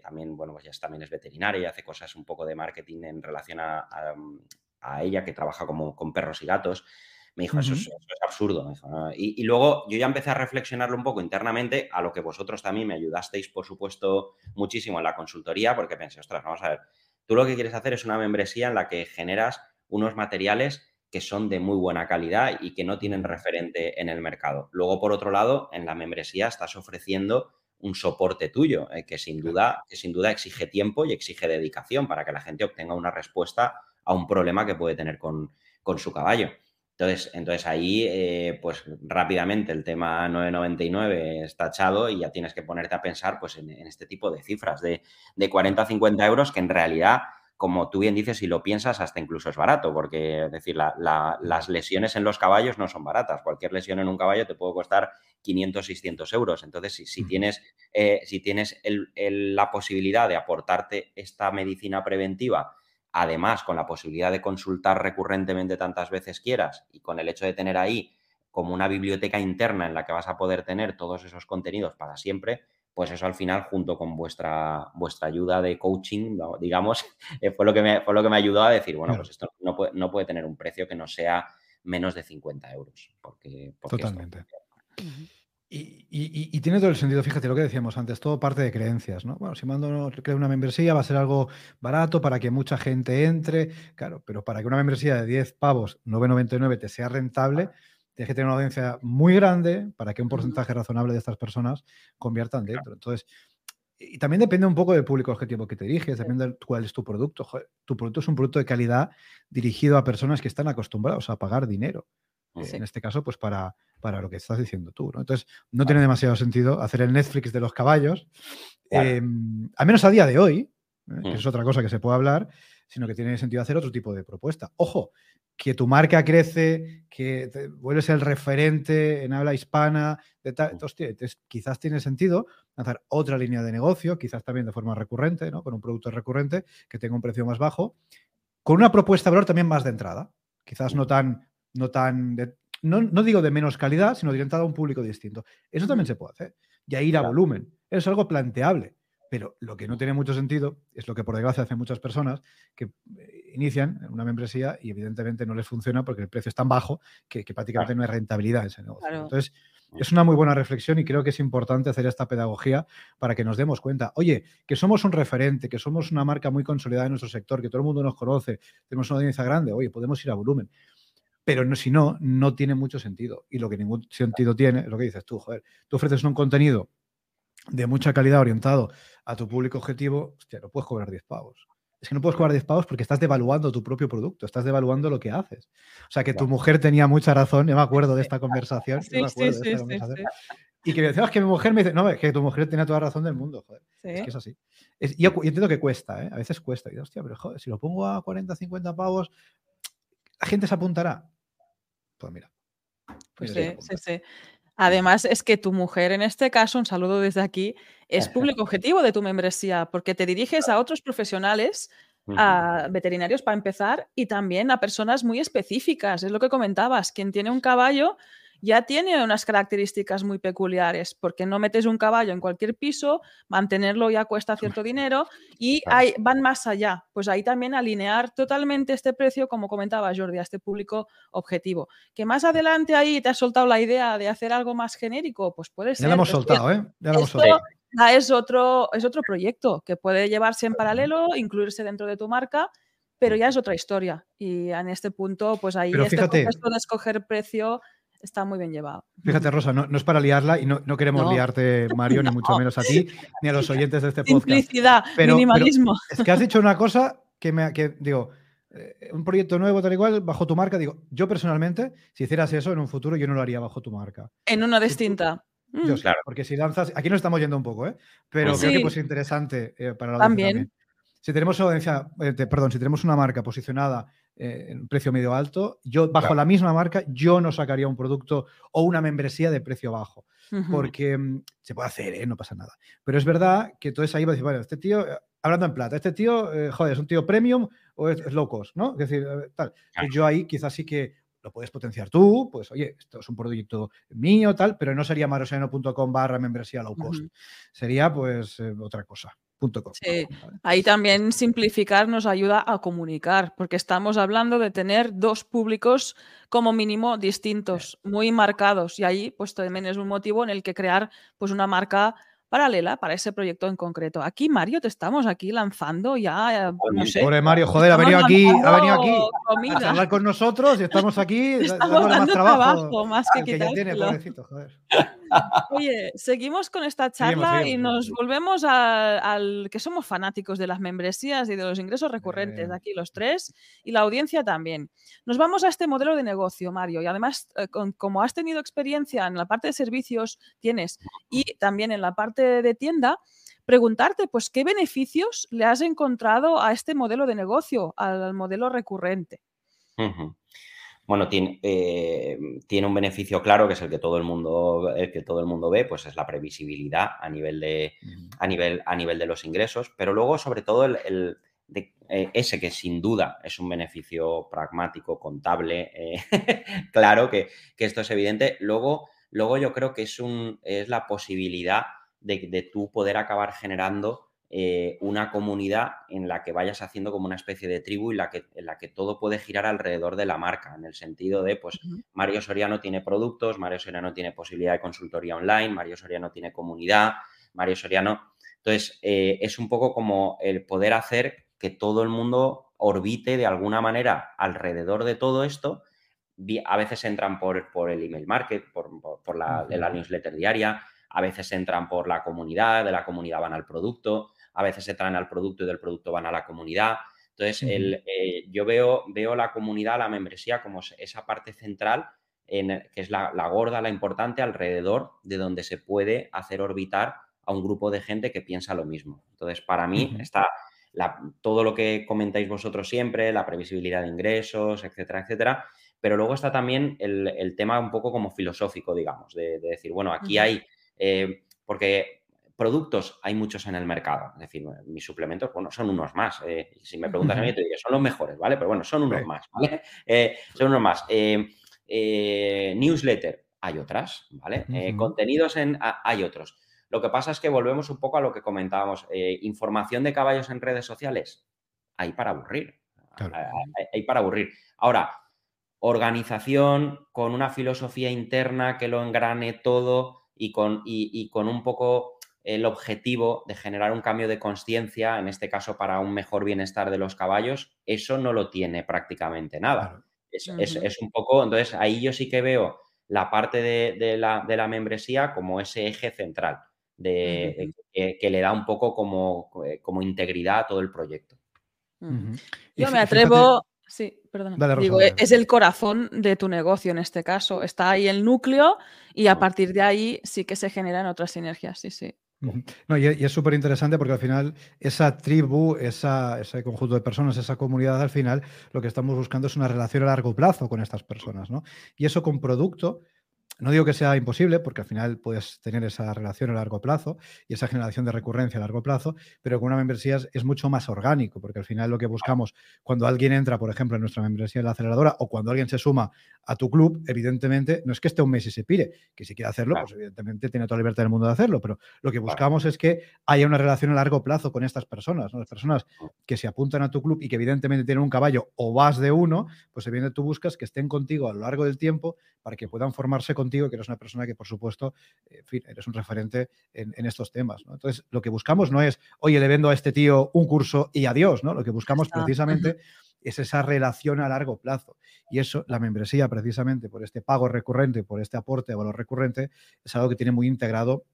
también, bueno, pues ya también es veterinaria y hace cosas un poco de marketing en relación a, a ella, que trabaja como con perros y gatos, me dijo, eso, es, absurdo. y, luego yo ya empecé a reflexionarlo un poco internamente, a lo que vosotros también me ayudasteis, por supuesto, muchísimo en la consultoría, porque pensé, ostras, vamos a ver, tú lo que quieres hacer es una membresía en la que generas unos materiales que son de muy buena calidad y que no tienen referente en el mercado. Luego, por otro lado, en la membresía estás ofreciendo un soporte tuyo, eh, que, sin duda, que sin duda exige tiempo y exige dedicación para que la gente obtenga una respuesta a un problema que puede tener con, con su caballo. Entonces, entonces ahí, eh, pues rápidamente el tema 999 está echado y ya tienes que ponerte a pensar pues, en, este tipo de cifras de, de 40 a 50 euros que en realidad, como tú bien dices, si lo piensas, hasta incluso es barato, porque es decir, las lesiones en los caballos no son baratas. Cualquier lesión en un caballo te puede costar 500, 600 euros. Entonces, si, tienes, eh, si tienes la posibilidad de aportarte esta medicina preventiva, además con la posibilidad de consultar recurrentemente tantas veces quieras y con el hecho de tener ahí como una biblioteca interna en la que vas a poder tener todos esos contenidos para siempre, pues eso al final, junto con vuestra, vuestra ayuda de coaching, digamos, eh, fue, lo que me, fue lo que me ayudó a decir, bueno, pues esto no puede, no puede tener un precio que no sea menos de 50 euros. Porque, Totalmente. Y, tiene todo el sentido, fíjate lo que decíamos antes, todo parte de creencias, ¿no? Bueno, si mando creo una membresía va a ser algo barato para que mucha gente entre, claro, pero para que una membresía de 10 pavos, 9,99 te sea rentable, tienes que tener una audiencia muy grande para que un porcentaje razonable de estas personas conviertan dentro. Entonces, y también depende un poco del público objetivo que te diriges, depende de cuál es tu producto. tu producto es un producto de calidad dirigido a personas que están acostumbrados a pagar dinero. En este caso, pues para, para lo que estás diciendo tú. ¿no? Entonces, no tiene demasiado sentido hacer el Netflix de los caballos, em, al menos a día de hoy, ¿eh? que mm. es otra cosa que se puede hablar, sino que tiene sentido hacer otro tipo de propuesta. Ojo, que tu marca crece, que vuelves el referente en habla hispana, de tal, entonces, quizás tiene sentido lanzar otra línea de negocio, quizás también de forma recurrente, ¿no? con un producto recurrente que tenga un precio más bajo, con una propuesta de valor también más de entrada. Quizás no tan no tan, no, digo de menos calidad, sino orientada a un público distinto. Eso también se puede hacer. Y a ir a volumen. Eso es algo planteable. Pero lo que no tiene mucho sentido es lo que por desgracia hacen muchas personas, que eh, inician una membresía y evidentemente no les funciona porque el precio es tan bajo que, prácticamente no hay rentabilidad en ese negocio. Entonces, es una muy buena reflexión y creo que es importante hacer esta pedagogía para que nos demos cuenta, oye, que somos un referente, que somos una marca muy consolidada en nuestro sector, que todo el mundo nos conoce, tenemos una audiencia grande, oye, podemos ir a volumen. Pero no, si no, no tiene mucho sentido. Y lo que ningún sentido tiene es lo que dices tú, joder, tú ofreces un contenido de mucha calidad orientado a tu público objetivo, hostia, no puedes cobrar 10 pavos. Es que no puedes cobrar 10 pavos porque estás devaluando tu propio producto, estás devaluando lo que haces. O sea, que tu mujer tenía mucha razón, yo me acuerdo de esta conversación. Sí, sí, sí, y que me decías que mi mujer me dice, no, es que tu mujer tenía toda la razón del mundo, joder. Es que es así. y yo, entiendo que cuesta, ¿eh? a veces cuesta. Y digo, hostia, pero joder, si lo pongo a 40, 50 pavos, la gente se apuntará. Pues mira. Pues sí, sí, sí. Además, es que tu mujer, en este caso, un saludo desde aquí, es público objetivo de tu membresía, porque te diriges a otros profesionales, a veterinarios para empezar, y también a personas muy específicas. Es lo que comentabas, quien tiene un caballo ya tiene unas características muy peculiares, porque no metes un caballo en cualquier piso, mantenerlo ya cuesta cierto dinero y hay, van más allá. Pues ahí también alinear totalmente este precio, como comentaba Jordi, a este público objetivo. Que más adelante ahí te has soltado la idea de hacer algo más genérico, pues puede ser. Ya lo hemos soltado, ¿eh? Ya lo hemos soltado. Es otro, es otro proyecto que puede llevarse en paralelo, incluirse dentro de tu marca pero ya es otra historia. Y en este punto, pues ahí pero este fíjate, de escoger precio está muy bien llevado. Fíjate, Rosa, no, es para liarla y no, queremos liarte, Mario, ni mucho menos a ti, ni a los oyentes de este podcast. Simplicidad, minimalismo. es que has dicho una cosa que me que, digo, eh, un proyecto nuevo, tal igual, bajo tu marca. Digo, yo personalmente, si hicieras eso en un futuro, yo no lo haría bajo tu marca. En una distinta. Yo, mm. claro. Porque si lanzas, aquí nos estamos yendo un poco, ¿eh? pero creo que pues, es interesante eh, para la también. también. Si tenemos audiencia, eh, perdón, si tenemos una marca posicionada eh, en precio medio alto, yo bajo la misma marca, yo no sacaría un producto o una membresía de precio bajo. Porque mm, se puede hacer, ¿eh? no pasa nada. Pero es verdad que entonces ahí va a decir, bueno, este tío, hablando en plata, este tío, joder, es un tío premium o es, low cost, ¿no? Es decir, tal. Pues yo ahí quizás sí que lo puedes potenciar tú, pues oye, esto es un proyecto mío, tal, pero no sería maroseno.com barra membresía low cost. Sería pues otra cosa. Sí, ahí también simplificar nos ayuda a comunicar, porque estamos hablando de tener dos públicos como mínimo distintos, muy marcados, y ahí pues también es un motivo en el que crear pues una marca paralela para ese proyecto en concreto. Aquí, Mario, te estamos aquí lanzando ya. No sé, Pobre Mario, joder, ha venido aquí, ha venido aquí a hablar con nosotros y estamos aquí estamos más trabajo. más que, que tiene, pobrecito, joder. Oye, seguimos con esta charla y nos volvemos al que somos fanáticos de las membresías y de los ingresos recurrentes, de aquí los tres, y la audiencia también. Nos vamos a este modelo de negocio, Mario, y además, eh, como has tenido experiencia en la parte de servicios, tienes, y también en la parte de tienda, preguntarte, pues, ¿qué beneficios le has encontrado a este modelo de negocio, al modelo recurrente? Bueno, tiene, eh, tiene, un beneficio claro, que es el que todo el mundo, el que todo el mundo ve, pues es la previsibilidad a nivel de, a nivel, a nivel de los ingresos, pero luego, sobre todo, el, de, eh, ese que sin duda es un beneficio pragmático, contable, eh, claro que, esto es evidente. Luego, luego yo creo que es, un, es la posibilidad de, de tú poder acabar generando eh, una comunidad en la que vayas haciendo como una especie de tribu y la que, en la que todo puede girar alrededor de la marca, en el sentido de, pues, Mario Soriano tiene productos, Mario Soriano tiene posibilidad de consultoría online, Mario Soriano tiene comunidad, Mario Soriano. Entonces, eh, es un poco como el poder hacer que todo el mundo orbite de alguna manera alrededor de todo esto. A veces entran por, por el email market, por, la, la newsletter diaria, a veces entran por la comunidad, de la comunidad van al producto, a veces se traen al producto y del producto van a la comunidad. Entonces, eh, yo veo, veo la comunidad, la membresía, como esa parte central, en, que es la, gorda, la importante, alrededor de donde se puede hacer orbitar a un grupo de gente que piensa lo mismo. Entonces, para mí está todo lo que comentáis vosotros siempre, la previsibilidad de ingresos, etcétera, etcétera. Pero luego está también el, tema un poco como filosófico, digamos, de, decir, bueno, aquí hay, eh, porque Productos hay muchos en el mercado. Es decir, mis suplementos, bueno, son unos más. Eh, si me preguntas a mí, te digo, son los mejores, ¿vale? Pero bueno, son unos más, ¿vale? Eh, son unos más. Eh, newsletter, hay otras, ¿vale? contenidos en, hay otros. Lo que pasa es que volvemos un poco a lo que comentábamos. información de caballos en redes sociales, hay para aburrir. hay, para aburrir. Ahora, organización con una filosofía interna que lo engrane todo y con, y, con un poco el objetivo de generar un cambio de conciencia, en este caso para un mejor bienestar de los caballos, eso no lo tiene prácticamente nada. Es, un poco, entonces ahí yo sí que veo la parte de, la, membresía como ese eje central, de, que, le da un poco como, eh, como integridad a todo el proyecto. Yo me atrevo, Sí, perdón. Digo, es el corazón de tu negocio en este caso. Está ahí el núcleo y a partir de ahí sí que se generan otras sinergias, sí, sí. No, y, es súper interesante porque al final esa tribu, ese conjunto de personas, esa comunidad, al final lo que estamos buscando es una relación a largo plazo con estas personas, ¿no? Y eso con producto no digo que sea imposible, porque al final puedes tener esa relación a largo plazo y esa generación de recurrencia a largo plazo, pero con una membresía es, mucho más orgánico, porque al final lo que buscamos cuando alguien entra, por ejemplo, en nuestra membresía en la aceleradora o cuando alguien se suma a tu club, evidentemente no es que esté un mes y se pire, que si quiere hacerlo, pues evidentemente tiene toda la libertad del mundo de hacerlo, pero lo que buscamos es que haya una relación a largo plazo con estas personas, ¿no? las personas que se apuntan a tu club y que evidentemente tienen un caballo o vas de uno, pues evidentemente tú buscas que estén contigo a lo largo del tiempo para que puedan formarse con que eres una persona que, por supuesto, en fin, eres un referente en, estos temas. Entonces, lo que buscamos no es, oye, le vendo a este tío un curso y adiós, ¿no? Lo que buscamos precisamente es esa relación a largo plazo. Y eso, la membresía, precisamente por este pago recurrente, por este aporte de valor recurrente, es algo que tiene muy integrado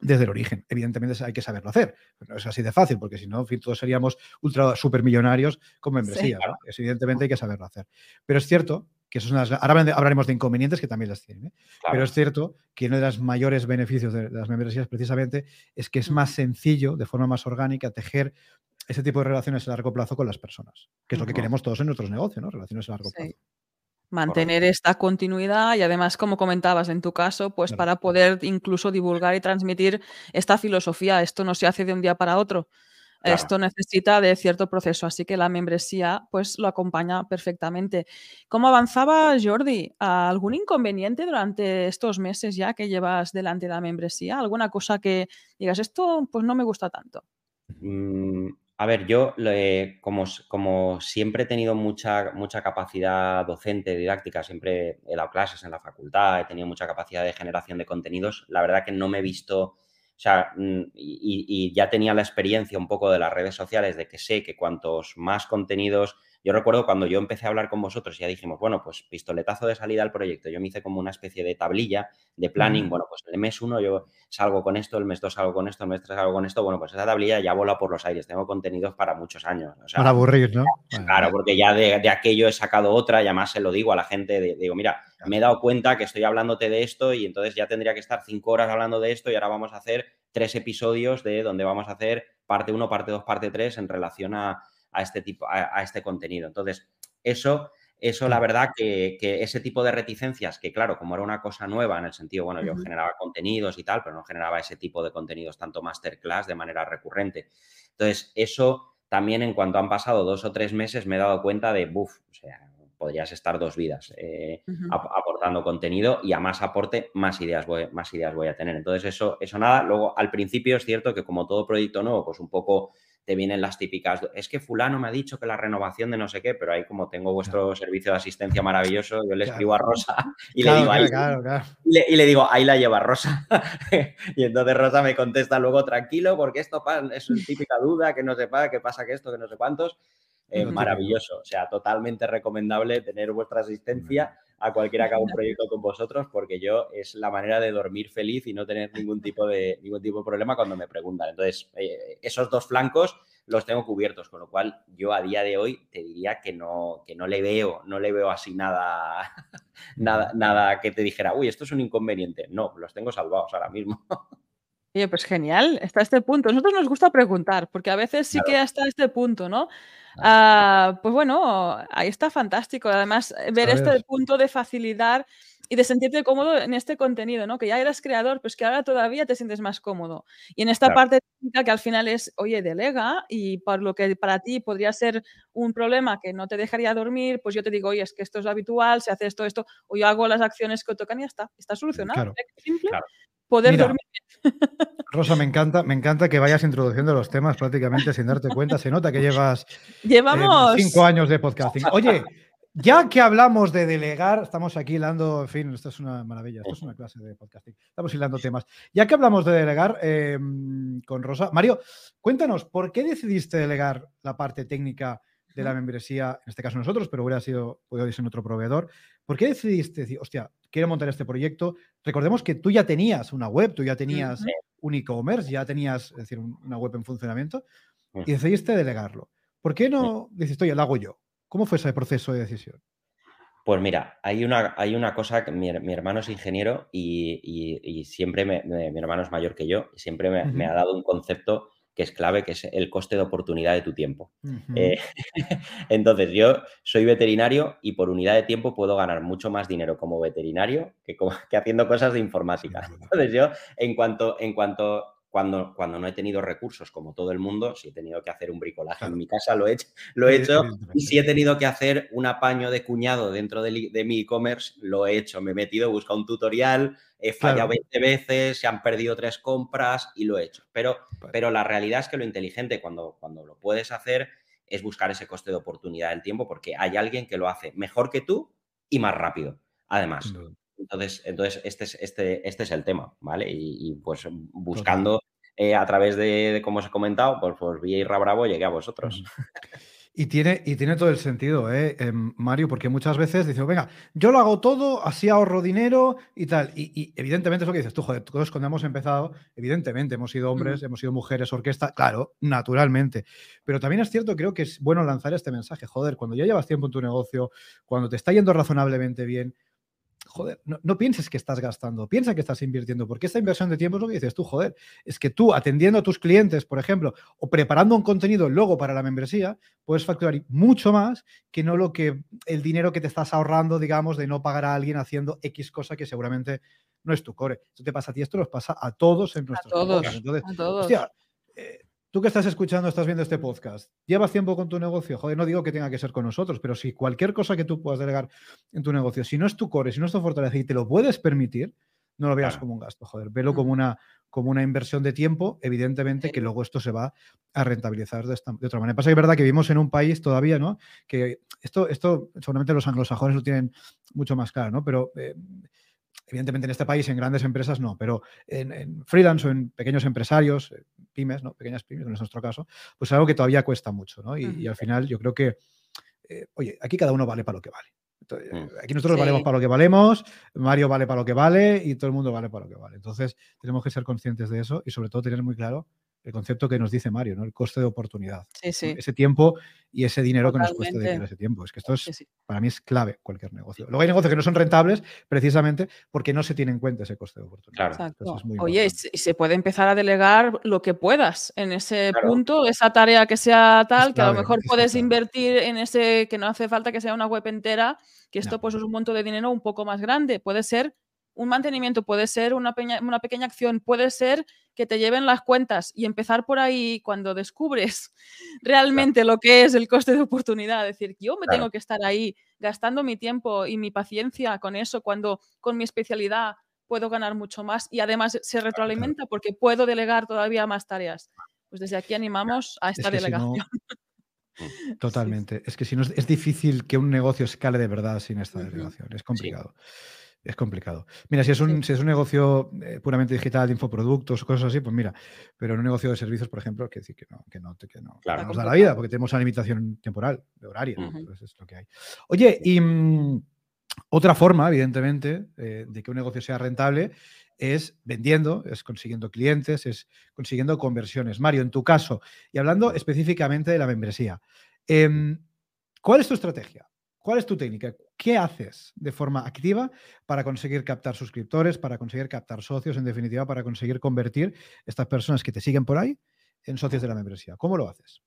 desde el origen. Evidentemente hay que saberlo hacer. No es así de fácil, porque si no, en fin, todos seríamos ultra supermillonarios con membresía. evidentemente hay que saberlo hacer. Pero es cierto que eso es ahora hablaremos de inconvenientes que también las tienen, ¿eh? pero es cierto que uno de los mayores beneficios de, las membresías precisamente es que es más sencillo, de forma más orgánica, tejer ese tipo de relaciones a largo plazo con las personas, que es lo que queremos todos en nuestros negocios, ¿no? Relaciones a largo plazo. Mantener esta continuidad y además, como comentabas en tu caso, pues para poder incluso divulgar y transmitir esta filosofía. Esto no se hace de un día para otro. Esto necesita de cierto proceso, así que la membresía pues lo acompaña perfectamente. ¿Cómo avanzaba Jordi? ¿Algún inconveniente durante estos meses ya que llevas delante de la membresía? ¿Alguna cosa que digas, esto pues no me gusta tanto? Mm, a ver, yo como, como, siempre he tenido mucha, mucha capacidad docente, didáctica, siempre he dado clases en la facultad, he tenido mucha capacidad de generación de contenidos, la verdad que no me he visto sea, mm, y, ya tenía la experiencia un poco de las redes sociales de que sé que cuantos más contenidos yo recuerdo cuando yo empecé a hablar con vosotros y ya dijimos, bueno, pues pistoletazo de salida al proyecto. Yo me hice como una especie de tablilla de planning. Bueno, pues el mes uno yo salgo con esto, el mes dos salgo con esto, el mes tres salgo con esto. Bueno, pues esa tablilla ya vola por los aires. Tengo contenidos para muchos años. para aburrir, ¿no? Claro, porque ya de, aquello he sacado otra y además se lo digo a la gente. digo, mira, me he dado cuenta que estoy hablándote de esto y entonces ya tendría que estar cinco horas hablando de esto y ahora vamos a hacer tres episodios de donde vamos a hacer parte uno, parte dos, parte tres en relación a, a este tipo, a, este contenido. Entonces, eso, eso la verdad que, ese tipo de reticencias, que claro, como era una cosa nueva en el sentido, bueno, yo generaba contenidos y tal, pero no generaba ese tipo de contenidos tanto masterclass de manera recurrente. Entonces, eso también en cuanto han pasado dos o tres meses me he dado cuenta de, buf, o sea, podrías estar dos vidas eh, aportando contenido y a más aporte, más ideas, voy, más ideas voy a tener. Entonces, eso, eso nada. Luego, al principio es cierto que como todo proyecto nuevo, pues un poco te vienen las típicas, es que fulano me ha dicho que la renovación de no sé qué, pero ahí como tengo vuestro servicio de asistencia maravilloso, yo le escribo a Rosa y le digo, ahí, y, le, digo, ahí la lleva Rosa. y entonces Rosa me contesta luego, tranquilo, porque esto es típica duda, que no sepa qué pasa que esto, que no sé cuántos. Eh, maravilloso, o sea, totalmente recomendable tener vuestra asistencia a cualquiera que haga un proyecto con vosotros, porque yo es la manera de dormir feliz y no tener ningún tipo de, ningún tipo de problema cuando me preguntan. Entonces, eh, esos dos flancos los tengo cubiertos, con lo cual yo a día de hoy te diría que no, que no le veo, no le veo así nada, nada, nada que te dijera, uy, esto es un inconveniente. No, los tengo salvados ahora mismo. Oye, pues genial, hasta este punto. A nosotros nos gusta preguntar, porque a veces sí que hasta este punto, ¿no? Ah, pues bueno, ahí está fantástico. Además, eh, ver este punto de facilidad y de sentirte cómodo en este contenido, ¿no? Que ya eras creador, pues que ahora todavía te sientes más cómodo. Y en esta parte técnica que al final es, oye, delega y por lo que para ti podría ser un problema que no te dejaría dormir, pues yo te digo, oye, es que esto es habitual, se hace esto, esto, o yo hago las acciones que tocan y ya está, está solucionado. Claro. Simple, poder dormir Rosa, me encanta, me encanta que vayas introduciendo los temas prácticamente sin darte cuenta. Se nota que llevas eh, Llevamos... cinco años de podcasting. Oye, ya que hablamos de delegar, estamos aquí hilando, en fin, esto es una maravilla, esto es una clase de podcasting. Estamos hilando temas. Ya que hablamos de delegar em, con Rosa, Mario, cuéntanos, ¿por qué decidiste delegar la parte técnica de la membresía, en este caso nosotros, pero hubiera sido, puede ser otro proveedor? ¿Por qué decidiste decir, hostia, quiero montar este proyecto? Recordemos que tú ya tenías una web, tú ya tenías un e-commerce, ya tenías, es decir, una web en funcionamiento y decidiste delegarlo. ¿Por qué no dices, oye, lo hago yo? ¿Cómo fue ese proceso de decisión? Pues mira, hay una, hay una cosa que mi, hermano es ingeniero y, siempre mi hermano es mayor que yo y siempre me, ha dado un concepto que es clave, que es el coste de oportunidad de tu tiempo. Eh, entonces, yo soy veterinario y por unidad de tiempo puedo ganar mucho más dinero como veterinario que, que haciendo cosas de informática. Entonces, yo, en cuanto, en cuanto cuando, cuando no he tenido recursos, como todo el mundo, si he tenido que hacer un bricolaje en mi casa, lo he hecho, lo he hecho y si he tenido que hacer un apaño de cuñado dentro de, mi e-commerce, lo he hecho. Me he metido, he buscado un tutorial, he fallado 20 veces, se han perdido tres compras y lo he hecho. Pero, pero la realidad es que lo inteligente cuando, cuando lo puedes hacer es buscar ese coste de oportunidad del tiempo porque hay alguien que lo hace mejor que tú y más rápido. Además, entonces, entonces este, es, este, este es el tema, ¿vale? Y, pues buscando eh, a través de, como os he comentado, pues, pues vi a Irra Bravo llegué a vosotros. Y tiene, y tiene todo el sentido, ¿eh, em, Mario, porque muchas veces dices, venga, yo lo hago todo, así ahorro dinero y tal. Y, evidentemente es lo que dices tú, joder, todos cuando hemos empezado, evidentemente hemos sido hombres, hemos sido mujeres, orquesta, claro, naturalmente. Pero también es cierto, creo que es bueno lanzar este mensaje, joder, cuando ya llevas tiempo en tu negocio, cuando te está yendo razonablemente bien, joder, no, pienses que estás gastando, piensa que estás invirtiendo, porque esta inversión de tiempo es lo que dices tú, joder, es que tú atendiendo a tus clientes, por ejemplo, o preparando un contenido luego para la membresía, puedes facturar mucho más que no lo que el dinero que te estás ahorrando, digamos, de no pagar a alguien haciendo X cosa que seguramente no es tu core. Esto te pasa a ti, esto nos pasa a todos en nuestros a todos, a todos. Hostia, eh, Tú que estás escuchando, estás viendo este podcast, llevas tiempo con tu negocio, joder, no digo que tenga que ser con nosotros, pero si cualquier cosa que tú puedas delegar en tu negocio, si no es tu core, si no es tu fortaleza y te lo puedes permitir, no lo veas como un gasto, joder, velo como una, como una inversión de tiempo, evidentemente que luego esto se va a rentabilizar de, esta, de otra manera. Pasa que es verdad que vivimos en un país todavía, ¿no? Que esto, esto seguramente los anglosajones lo tienen mucho más claro, ¿no? Pero eh, evidentemente en este país, en grandes empresas no, pero en, freelance o en pequeños empresarios, eh, pymes, ¿no? pequeñas pymes en nuestro caso, pues es algo que todavía cuesta mucho. ¿no? Y, al final yo creo que, eh, oye, aquí cada uno vale para lo que vale. Mm. aquí nosotros valemos para lo que valemos, Mario vale para lo que vale y todo el mundo vale para lo que vale. Entonces tenemos que ser conscientes de eso y sobre todo tener muy claro el concepto que nos dice Mario, ¿no? El coste de oportunidad. Ese tiempo y ese dinero que nos cuesta dedicar ese tiempo. Es que esto es, para mí es clave cualquier negocio. Luego hay negocios que no son rentables precisamente porque no se tiene en cuenta ese coste de oportunidad. Claro. Oye, y se puede empezar a delegar lo que puedas en ese punto, esa tarea que sea tal, que a lo mejor puedes invertir en ese, que no hace falta que sea una web entera, que esto pues es un monto de dinero un poco más grande. Puede ser un mantenimiento, puede ser una, una pequeña acción, puede ser que te lleven las cuentas y empezar por ahí cuando descubres realmente lo que es el coste de oportunidad. Es decir, yo me tengo que estar ahí gastando mi tiempo y mi paciencia con eso cuando con mi especialidad puedo ganar mucho más y además se retroalimenta porque puedo delegar todavía más tareas. Pues desde aquí animamos a esta delegación. totalmente. Es que si no es, difícil que un negocio escale de verdad sin esta delegación. Es complicado. Es complicado. Mira, si es un, si es un negocio eh, puramente digital, de infoproductos, cosas así, pues mira, pero en un negocio de servicios, por ejemplo, que decir que no, que no, que no, nos da la vida, porque tenemos una limitación temporal, de horario. Entonces es lo que hay. Oye, y mm, otra forma, evidentemente, eh, de que un negocio sea rentable es vendiendo, es consiguiendo clientes, es consiguiendo conversiones. Mario, en tu caso, y hablando específicamente de la membresía, em, ¿cuál es tu estrategia? ¿Cuál es tu técnica? ¿Qué haces de forma activa para conseguir captar suscriptores, para conseguir captar socios, en definitiva, para conseguir convertir estas personas que te siguen por ahí en socios de la membresía? ¿Cómo lo haces?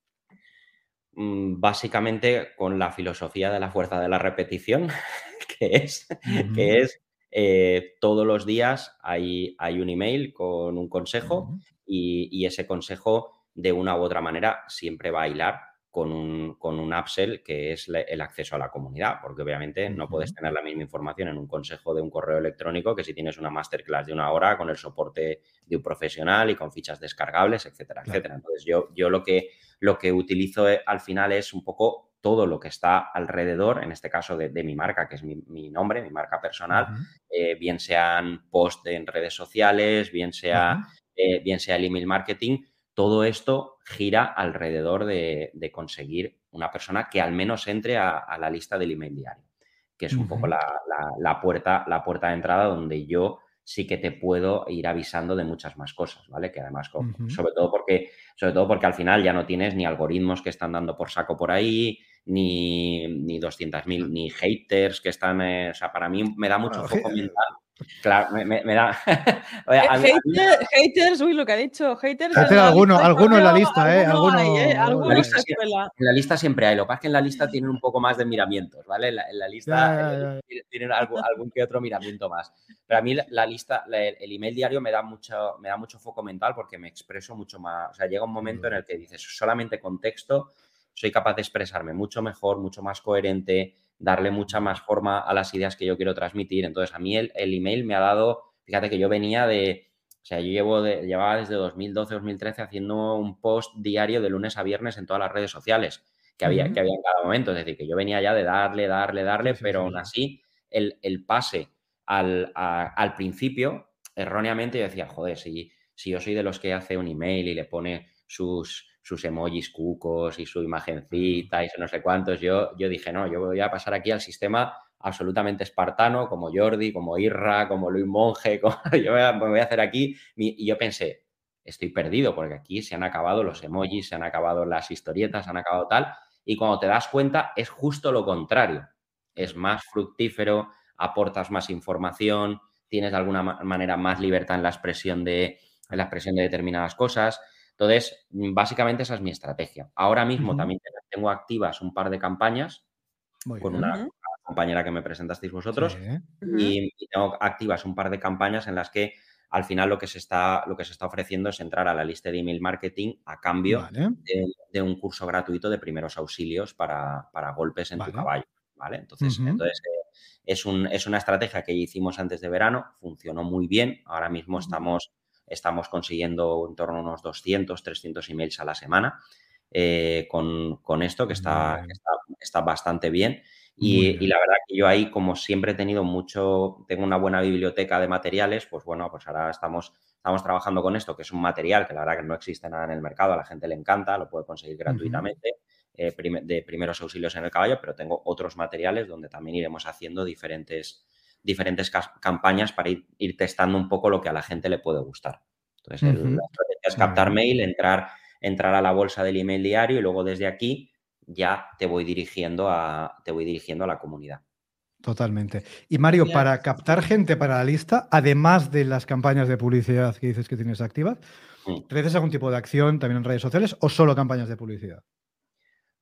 Mm, básicamente con la filosofía de la fuerza de la repetición, que es, que es eh, todos los días hay, hay, un email con un consejo y, y, ese consejo de una u otra manera siempre va a hilar con un, con un upsell que es el acceso a la comunidad, porque obviamente no puedes tener la misma información en un consejo de un correo electrónico que si tienes una masterclass de una hora con el soporte de un profesional y con fichas descargables, etcétera, etcétera. Entonces yo, yo lo, que, lo que utilizo eh, al final es un poco todo lo que está alrededor, en este caso de, mi marca, que es mi, nombre, mi marca personal, eh, bien sean posts en redes sociales, bien sea, eh, bien sea el email marketing, todo esto gira alrededor de, conseguir una persona que al menos entre a, la lista del email diario, que es un poco la, puerta, la puerta de entrada donde yo sí que te puedo ir avisando de muchas más cosas, ¿vale? Que además, sobre, todo porque, sobre todo porque al final ya no tienes ni algoritmos que están dando por saco por ahí, ni, ni 200.000, ni haters que están, eh, o sea, para mí me da mucho foco mental Claro, me, da. Eh, haters, uy, lo que ha dicho, haters. alguno, alguno en la lista, ¿eh? Alguno, ¿eh? en, la lista siempre, hay. Lo que pasa es que en la lista tienen un poco más de miramientos, ¿vale? En la, lista tienen algún, que otro miramiento más. Pero a mí la, lista, el email diario me da, mucho, me da mucho foco mental porque me expreso mucho más. O sea, llega un momento en el que dices solamente con texto soy capaz de expresarme mucho mejor, mucho más coherente darle mucha más forma a las ideas que yo quiero transmitir. Entonces, a mí el, email me ha dado, fíjate que yo venía de, o sea, yo llevo de, llevaba desde 2012, 2013 haciendo un post diario de lunes a viernes en todas las redes sociales que había, que había en cada momento. Es decir, que yo venía ya de darle, darle, darle, pero aún así el, pase al, al, principio, erróneamente yo decía, joder, si, si yo soy de los que hace un email y le pone sus sus emojis cucos y su imagencita y no sé cuántos, yo, yo dije, no, yo voy a pasar aquí al sistema absolutamente espartano, como Jordi, como Irra, como Luis Monge, como, yo me voy a hacer aquí. Y yo pensé, estoy perdido porque aquí se han acabado los emojis, se han acabado las historietas, se han acabado tal. Y cuando te das cuenta, es justo lo contrario. Es más fructífero, aportas más información, tienes de alguna manera más libertad en la expresión de, en la expresión de determinadas cosas. Entonces, básicamente esa es mi estrategia. Ahora mismo también tengo activas un par de campañas con una, compañera que me presentasteis vosotros y, tengo activas un par de campañas en las que al final lo que se está, lo que se está ofreciendo es entrar a la lista de email marketing a cambio de, un curso gratuito de primeros auxilios para, golpes en tu caballo. ¿vale? Entonces, entonces eh, es, un, es, una estrategia que hicimos antes de verano, funcionó muy bien. Ahora mismo estamos estamos consiguiendo en torno a unos 200, 300 emails a la semana eh, con, esto, que está, está, bastante bien. Y, la verdad que yo ahí, como siempre he tenido mucho, tengo una buena biblioteca de materiales, pues bueno, pues ahora estamos, estamos trabajando con esto, que es un material que la verdad que no existe nada en el mercado, a la gente le encanta, lo puede conseguir gratuitamente. Eh, de primeros auxilios en el caballo, pero tengo otros materiales donde también iremos haciendo diferentes, diferentes campañas para ir, testando un poco lo que a la gente le puede gustar. Entonces, la estrategia es captar mail, entrar, entrar a la bolsa del email diario y luego desde aquí ya te voy dirigiendo a, te voy dirigiendo a la comunidad. Totalmente. Y Mario, para captar gente para la lista, además de las campañas de publicidad que dices que tienes activas, mm. algún tipo de acción también en redes sociales o solo campañas de publicidad?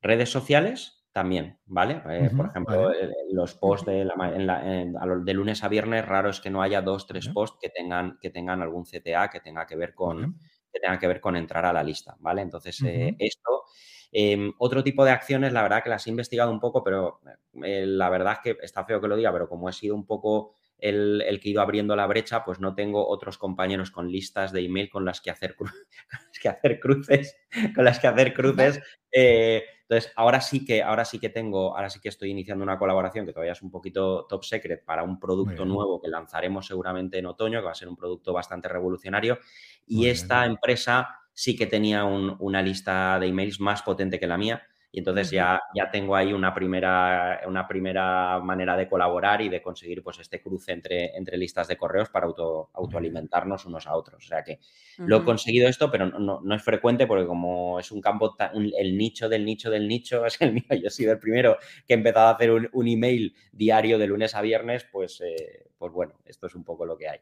Redes sociales, también, ¿vale? Eh, por ejemplo, eh, los posts de, de, lunes a viernes, raro es que no haya dos, tres posts que tengan, que tengan algún CTA que tenga que ver con, que tenga que ver con entrar a la lista, ¿vale? Entonces, eh, esto, em, otro tipo de acciones, la verdad que las he investigado un poco, pero la verdad es que está feo que lo diga, pero como he sido un poco el, que he ido abriendo la brecha, pues no tengo otros compañeros con listas de email con las que hacer, que hacer cruces, con las que hacer cruces. Entonces, ahora sí que, ahora sí que tengo, ahora sí que estoy iniciando una colaboración que todavía es un poquito top secret para un producto nuevo que lanzaremos seguramente en otoño, que va a ser un producto bastante revolucionario. Y esta empresa sí que tenía una lista de emails más potente que la mía y entonces ya, ya tengo ahí una primera, una primera manera de colaborar y de conseguir pues este cruce entre, entre listas de correos para auto, autoalimentarnos unos a otros. O sea que lo he conseguido esto, pero no, no, es frecuente porque como es un campo, el nicho del nicho del nicho es el mío. Yo he sido el primero que he empezado a hacer un, un email diario de lunes a viernes, pues, eh, pues bueno, esto es un poco lo que hay.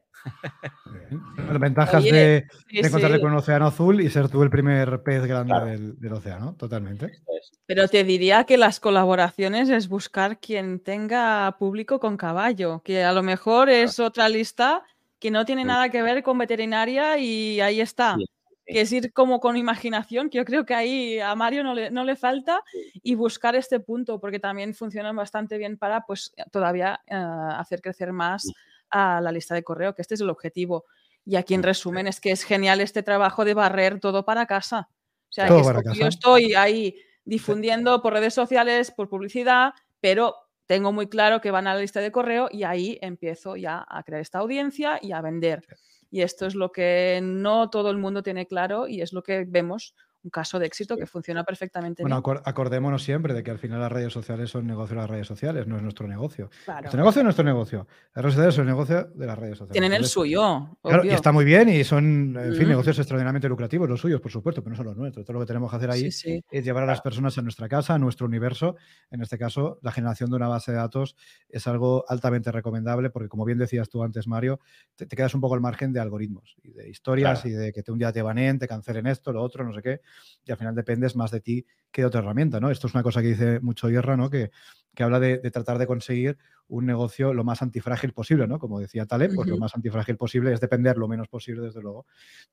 Las ventajas de, encontrarte con un océano azul y ser tú el primer pez grande del, océano, totalmente. Pero te diría que las colaboraciones es buscar quien tenga público con caballo, que a lo mejor es otra lista que no tiene nada que ver con veterinaria y ahí está. que es ir como con imaginación, que yo creo que ahí a Mario no le, no le falta, y buscar este punto, porque también funcionan bastante bien para pues todavía eh, hacer crecer más a la lista de correo, que este es el objetivo. Y aquí en resumen es que es genial este trabajo de barrer todo para casa. O sea, yo estoy ahí difundiendo por redes sociales, por publicidad, pero tengo muy claro que van a la lista de correo y ahí empiezo ya a crear esta audiencia y a vender. Y esto es lo que no todo el mundo tiene claro y es lo que vemos un caso de éxito que funciona perfectamente bueno, acordémonos siempre de que al final las redes sociales son negocio de las redes sociales, no es nuestro negocio. Nuestro negocio es nuestro negocio. Las redes sociales son el negocio de las redes sociales. Tienen el suyo. Claro, y está muy bien y son, en fin, negocios extraordinariamente lucrativos, los suyos, por supuesto, pero no son los nuestros. Todo lo que tenemos que hacer ahí es llevar a las personas a nuestra casa, a nuestro universo. En este caso, la generación de una base de datos es algo altamente recomendable porque, como bien decías tú antes, Mario, te, quedas un poco al margen de algoritmos y de historias y de que te, un día te baneen, te cancelen esto, lo otro, no sé qué y al final dependes más de ti que de otra herramienta, ¿no? Esto es una cosa que dice mucho Guerra, ¿no? Que, que habla de, tratar de conseguir un negocio lo más antifrágil posible, ¿no? Como decía Taleb, pues lo más antifrágil posible es depender lo menos posible, desde luego,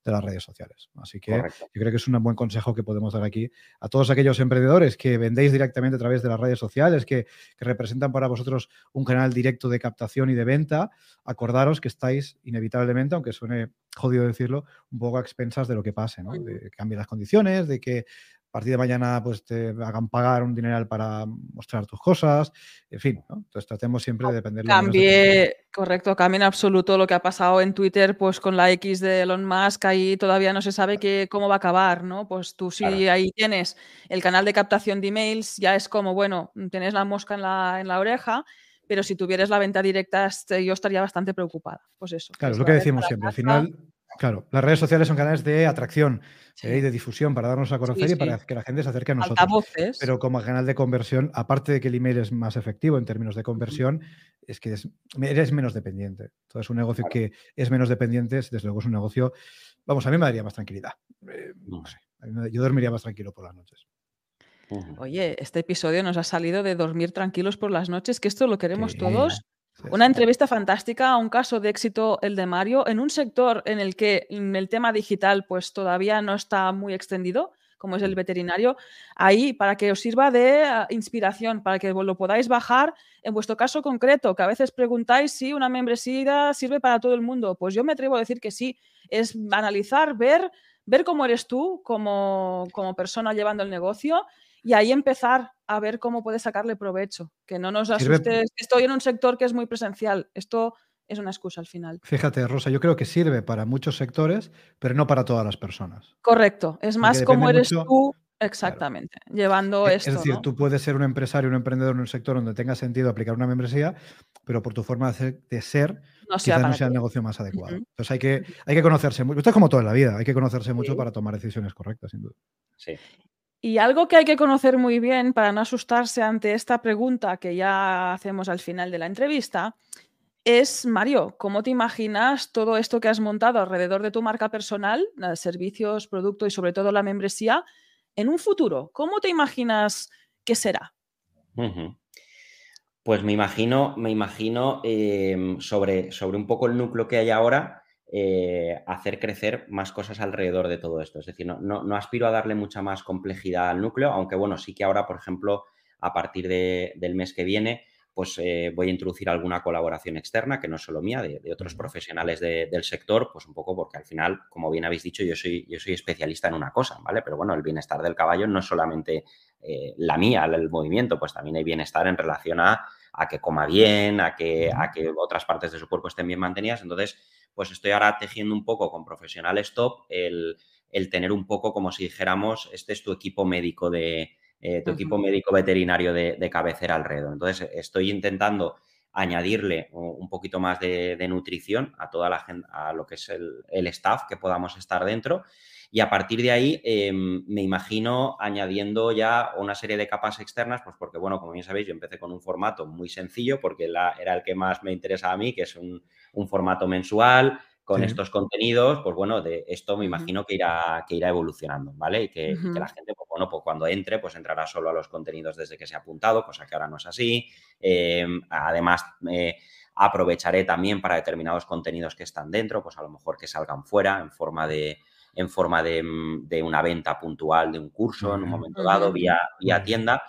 de las redes sociales. Así que yo creo que es un buen consejo que podemos dar aquí a todos aquellos emprendedores que vendéis directamente a través de las redes sociales, que, que representan para vosotros un canal directo de captación y de venta. Acordaros que estáis inevitablemente, aunque suene jodido decirlo, un poco a expensas de lo que pase, ¿no? De que cambien las condiciones, de que partir de mañana pues te hagan pagar un dineral para mostrar tus cosas, en fin, ¿no? Entonces tratemos siempre de depender. Cambie, correcto, cambie en absoluto lo que ha pasado en Twitter pues con la X de Elon Musk, ahí todavía no se sabe cómo va a acabar, ¿no? Pues tú si ahí tienes el canal de captación de emails, ya es como, bueno, tienes la mosca en la, en la oreja, pero si tuvieras la venta directa, este, yo estaría bastante preocupada. Pues eso. Claro, es lo que decimos siempre. Al final, claro, las redes sociales son canales de atracción y de difusión para darnos a conocer y para que la gente se acerque a nosotros. Pero como canal de conversión, aparte de que el email es más efectivo en términos de conversión, es que eres menos dependiente. Entonces, un negocio que es menos dependiente, desde luego es un negocio, vamos, a mí me daría más tranquilidad. Eh, no sé, yo dormiría más tranquilo por las noches. Oye, este episodio nos ha salido de dormir tranquilos por las noches, que esto lo queremos todos. Una entrevista fantástica, un caso de éxito el de Mario, en un sector en el que el tema digital pues todavía no está muy extendido, como es el veterinario, ahí para que os sirva de ah, inspiración, para que lo podáis bajar en vuestro caso concreto, que a veces preguntáis si una membresía sirve para todo el mundo. Pues yo me atrevo a decir que sí, es analizar, ver, ver cómo eres tú como, como persona llevando el negocio y ahí empezar a ver cómo puedes sacarle provecho. Que no nos asustes. Estoy en un sector que es muy presencial. Esto es una excusa al final. Fíjate, Rosa, yo creo que sirve para muchos sectores, pero no para todas las personas. Correcto. Es más cómo eres tú Exactamente, llevando esto. Es decir, tú puedes ser un empresario, un emprendedor en un sector donde tenga sentido aplicar una membresía, pero por tu forma de ser, no quizás no sea el negocio más adecuado. Entonces hay que, hay que conocerse mucho. Esto es como toda la vida, hay que conocerse mucho para tomar decisiones correctas, sin duda. Sí. Y algo que hay que conocer muy bien para no asustarse ante esta pregunta que ya hacemos al final de la entrevista es, Mario, ¿cómo te imaginas todo esto que has montado alrededor de tu marca personal, servicios, producto y sobre todo la membresía, en un futuro? ¿Cómo te imaginas que será? Pues me imagino, me imagino em, sobre, sobre un poco el núcleo que hay ahora, eh, hacer crecer más cosas alrededor de todo esto. Es decir, no, aspiro a darle mucha más complejidad al núcleo, aunque bueno, sí que ahora, por ejemplo, a partir del mes que viene, pues eh, voy a introducir alguna colaboración externa, que no es solo mía, de, otros profesionales del sector, pues un poco porque al final, como bien habéis dicho, yo soy, yo soy especialista en una cosa, ¿vale? Pero bueno, el bienestar del caballo no es solamente eh, la mía, el movimiento, pues también hay bienestar en relación a, que coma bien, a que, a que otras partes de su cuerpo estén bien mantenidas. Entonces, pues estoy ahora tejiendo un poco con profesionales top el, tener un poco como si dijéramos, este es tu equipo médico de, eh, tu equipo médico veterinario de, cabecera alrededor. Entonces, estoy intentando añadirle un poquito más de, nutrición a toda la gente, a lo que es el, staff que podamos estar dentro. Y a partir de ahí em, me imagino añadiendo ya una serie de capas externas, pues porque, bueno, como bien sabéis, yo empecé con un formato muy sencillo porque era el que más me interesaba a mí, que es un, un formato mensual con estos contenidos, pues bueno, de esto me imagino que irá, que irá evolucionando, ¿vale? Y que, la gente, pues bueno, pues cuando entre, pues entrará solo a los contenidos desde que se ha apuntado, cosa que ahora no es así. Em, además, eh, aprovecharé también para determinados contenidos que están dentro, pues a lo mejor que salgan fuera en forma de, en forma de, una venta puntual de un curso en un momento dado vía, vía tienda.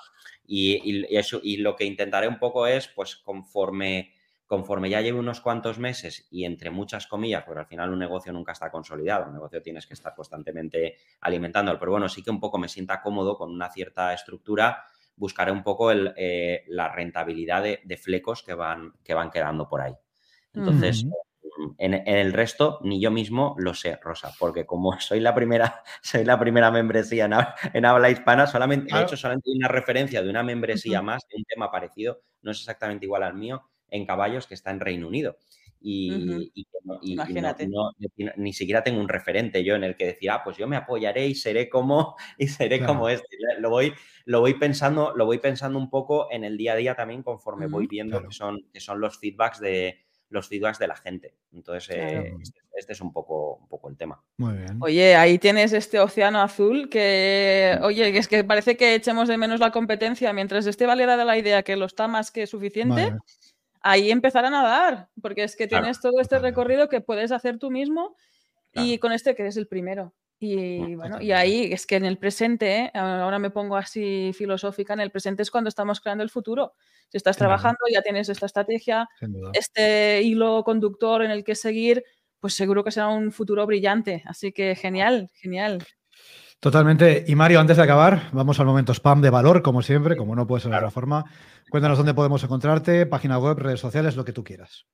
Y, eso, y lo que intentaré un poco es, pues conforme, conforme ya lleve unos cuantos meses y entre muchas comillas, porque al final un negocio nunca está consolidado, un negocio tienes que estar constantemente alimentándolo, pero bueno, sí que un poco me sienta cómodo con una cierta estructura, buscaré un poco el, eh, la rentabilidad de, flecos que van, que van quedando por ahí. Entonces, en, el resto, ni yo mismo lo sé, Rosa, porque como soy la primera, soy la primera membresía en, habla hispana, solamente he hecho solamente una referencia de una membresía más, de un tema parecido, no es exactamente igual al mío, en caballos que está en Reino Unido. Y, Imagínate. ni siquiera tengo un referente yo en el que decir, ah, pues yo me apoyaré y seré como, y seré como este. Lo voy, lo voy pensando, lo voy pensando un poco en el día a día también conforme voy viendo que, son, que son los feedbacks de, los feedbacks de la gente. Entonces, eh, este, este, es un poco, un poco el tema. Muy bien. Oye, ahí tienes este océano azul que, oye, es que parece que echemos de menos la competencia. Mientras esté validada la idea que lo está más que suficiente, ahí empezarán a dar, porque es que tienes todo este recorrido que puedes hacer tú mismo y con este que eres el primero. Y bueno, y ahí es que en el presente, ¿eh? ahora me pongo así filosófica, en el presente es cuando estamos creando el futuro. Si estás trabajando, ya tienes esta estrategia, este hilo conductor en el que seguir, pues seguro que será un futuro brillante. Así que genial, genial. Totalmente. Y Mario, antes de acabar, vamos al momento spam de valor, como siempre, como no puede ser de otra forma. Cuéntanos dónde podemos encontrarte, página web, redes sociales, lo que tú quieras.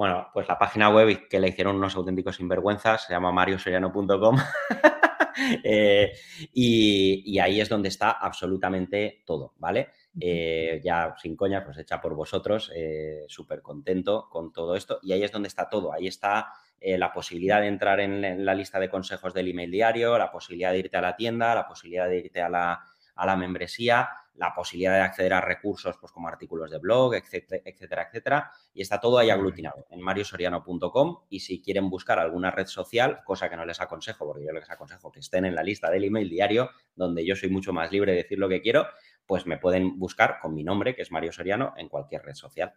Bueno, pues la página web que le hicieron unos auténticos sinvergüenzas se llama mariosoriano.com eh, y, ahí es donde está absolutamente todo, ¿vale? Eh, ya sin coña, pues hecha por vosotros, eh, súper contento con todo esto. Y ahí es donde está todo, ahí está la posibilidad de entrar en, la lista de consejos del email diario, la posibilidad de irte a la tienda, la posibilidad de irte a la, a la membresía, la posibilidad de acceder a recursos pues, como artículos de blog, etcétera, etcétera, etcétera. Y está todo ahí aglutinado en mariosoriano.com y si quieren buscar alguna red social, cosa que no les aconsejo, porque yo les aconsejo que estén en la lista del email diario, donde yo soy mucho más libre de decir lo que quiero, pues me pueden buscar con mi nombre, que es Mario Soriano, en cualquier red social.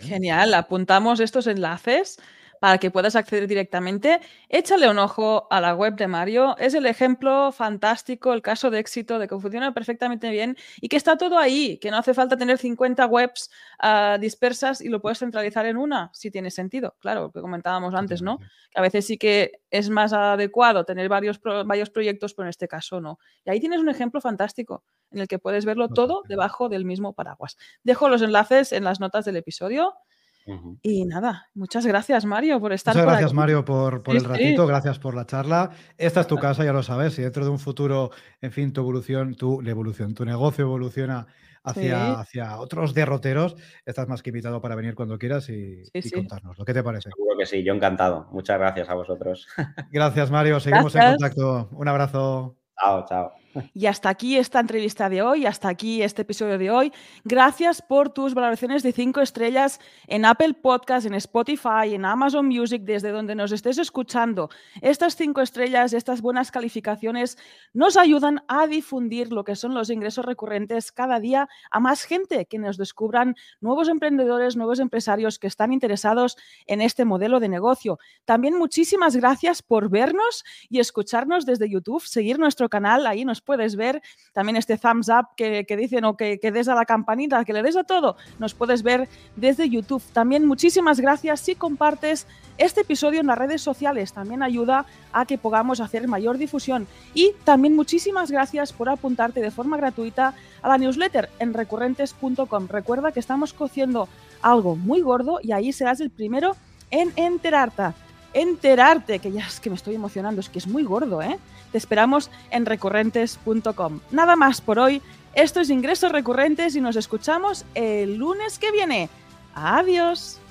Genial, apuntamos estos enlaces para que puedas acceder directamente, échale un ojo a la web de Mario. Es el ejemplo fantástico, el caso de éxito, de que funciona perfectamente bien y que está todo ahí, que no hace falta tener 50 webs ah, dispersas y lo puedes centralizar en una, si tiene sentido. Claro, lo que comentábamos antes, ¿no? Que a veces sí que es más adecuado tener varios, varios proyectos, pero en este caso no. Y ahí tienes un ejemplo fantástico en el que puedes verlo todo debajo del mismo paraguas. Dejo los enlaces en las notas del episodio. Y nada, muchas gracias Mario por estar Muchas gracias Mario por, el ratito, gracias por la charla. Esta es tu casa, ya lo sabes, y dentro de un futuro, en fin, tu evolución, tu evolución, tu negocio evoluciona hacia, hacia otros derroteros, estás más que invitado para venir cuando quieras y, contarnos. ¿Lo que te parece? Seguro que sí, yo encantado. Muchas gracias a vosotros. Gracias Mario, seguimos en contacto. Un abrazo. Chao, chao. Y hasta aquí esta entrevista de hoy, hasta aquí este episodio de hoy. Gracias por tus valoraciones de cinco estrellas en Apple Podcast, en Spotify, en Amazon Music, desde donde nos estés escuchando. Estas cinco estrellas, estas buenas calificaciones nos ayudan a difundir lo que son los ingresos recurrentes cada día a más gente, que nos descubran nuevos emprendedores, nuevos empresarios que están interesados en este modelo de negocio. También muchísimas gracias por vernos y escucharnos desde YouTube, seguir nuestro canal, ahí nos puedes ver también este thumbs up que, dicen o que, que des a la campanita, que le des a todo, nos puedes ver desde YouTube. También muchísimas gracias si compartes este episodio en las redes sociales, también ayuda a que podamos hacer mayor difusión. Y también muchísimas gracias por apuntarte de forma gratuita a la newsletter en recurrentes.com. Recuerda que estamos cociendo algo muy gordo y ahí serás el primero en enterarte enterarte, que ya es que me estoy emocionando, es que es muy gordo, ¿eh? Te esperamos en recurrentes.com. Nada más por hoy. Esto es Ingresos Recurrentes y nos escuchamos el lunes que viene. Adiós.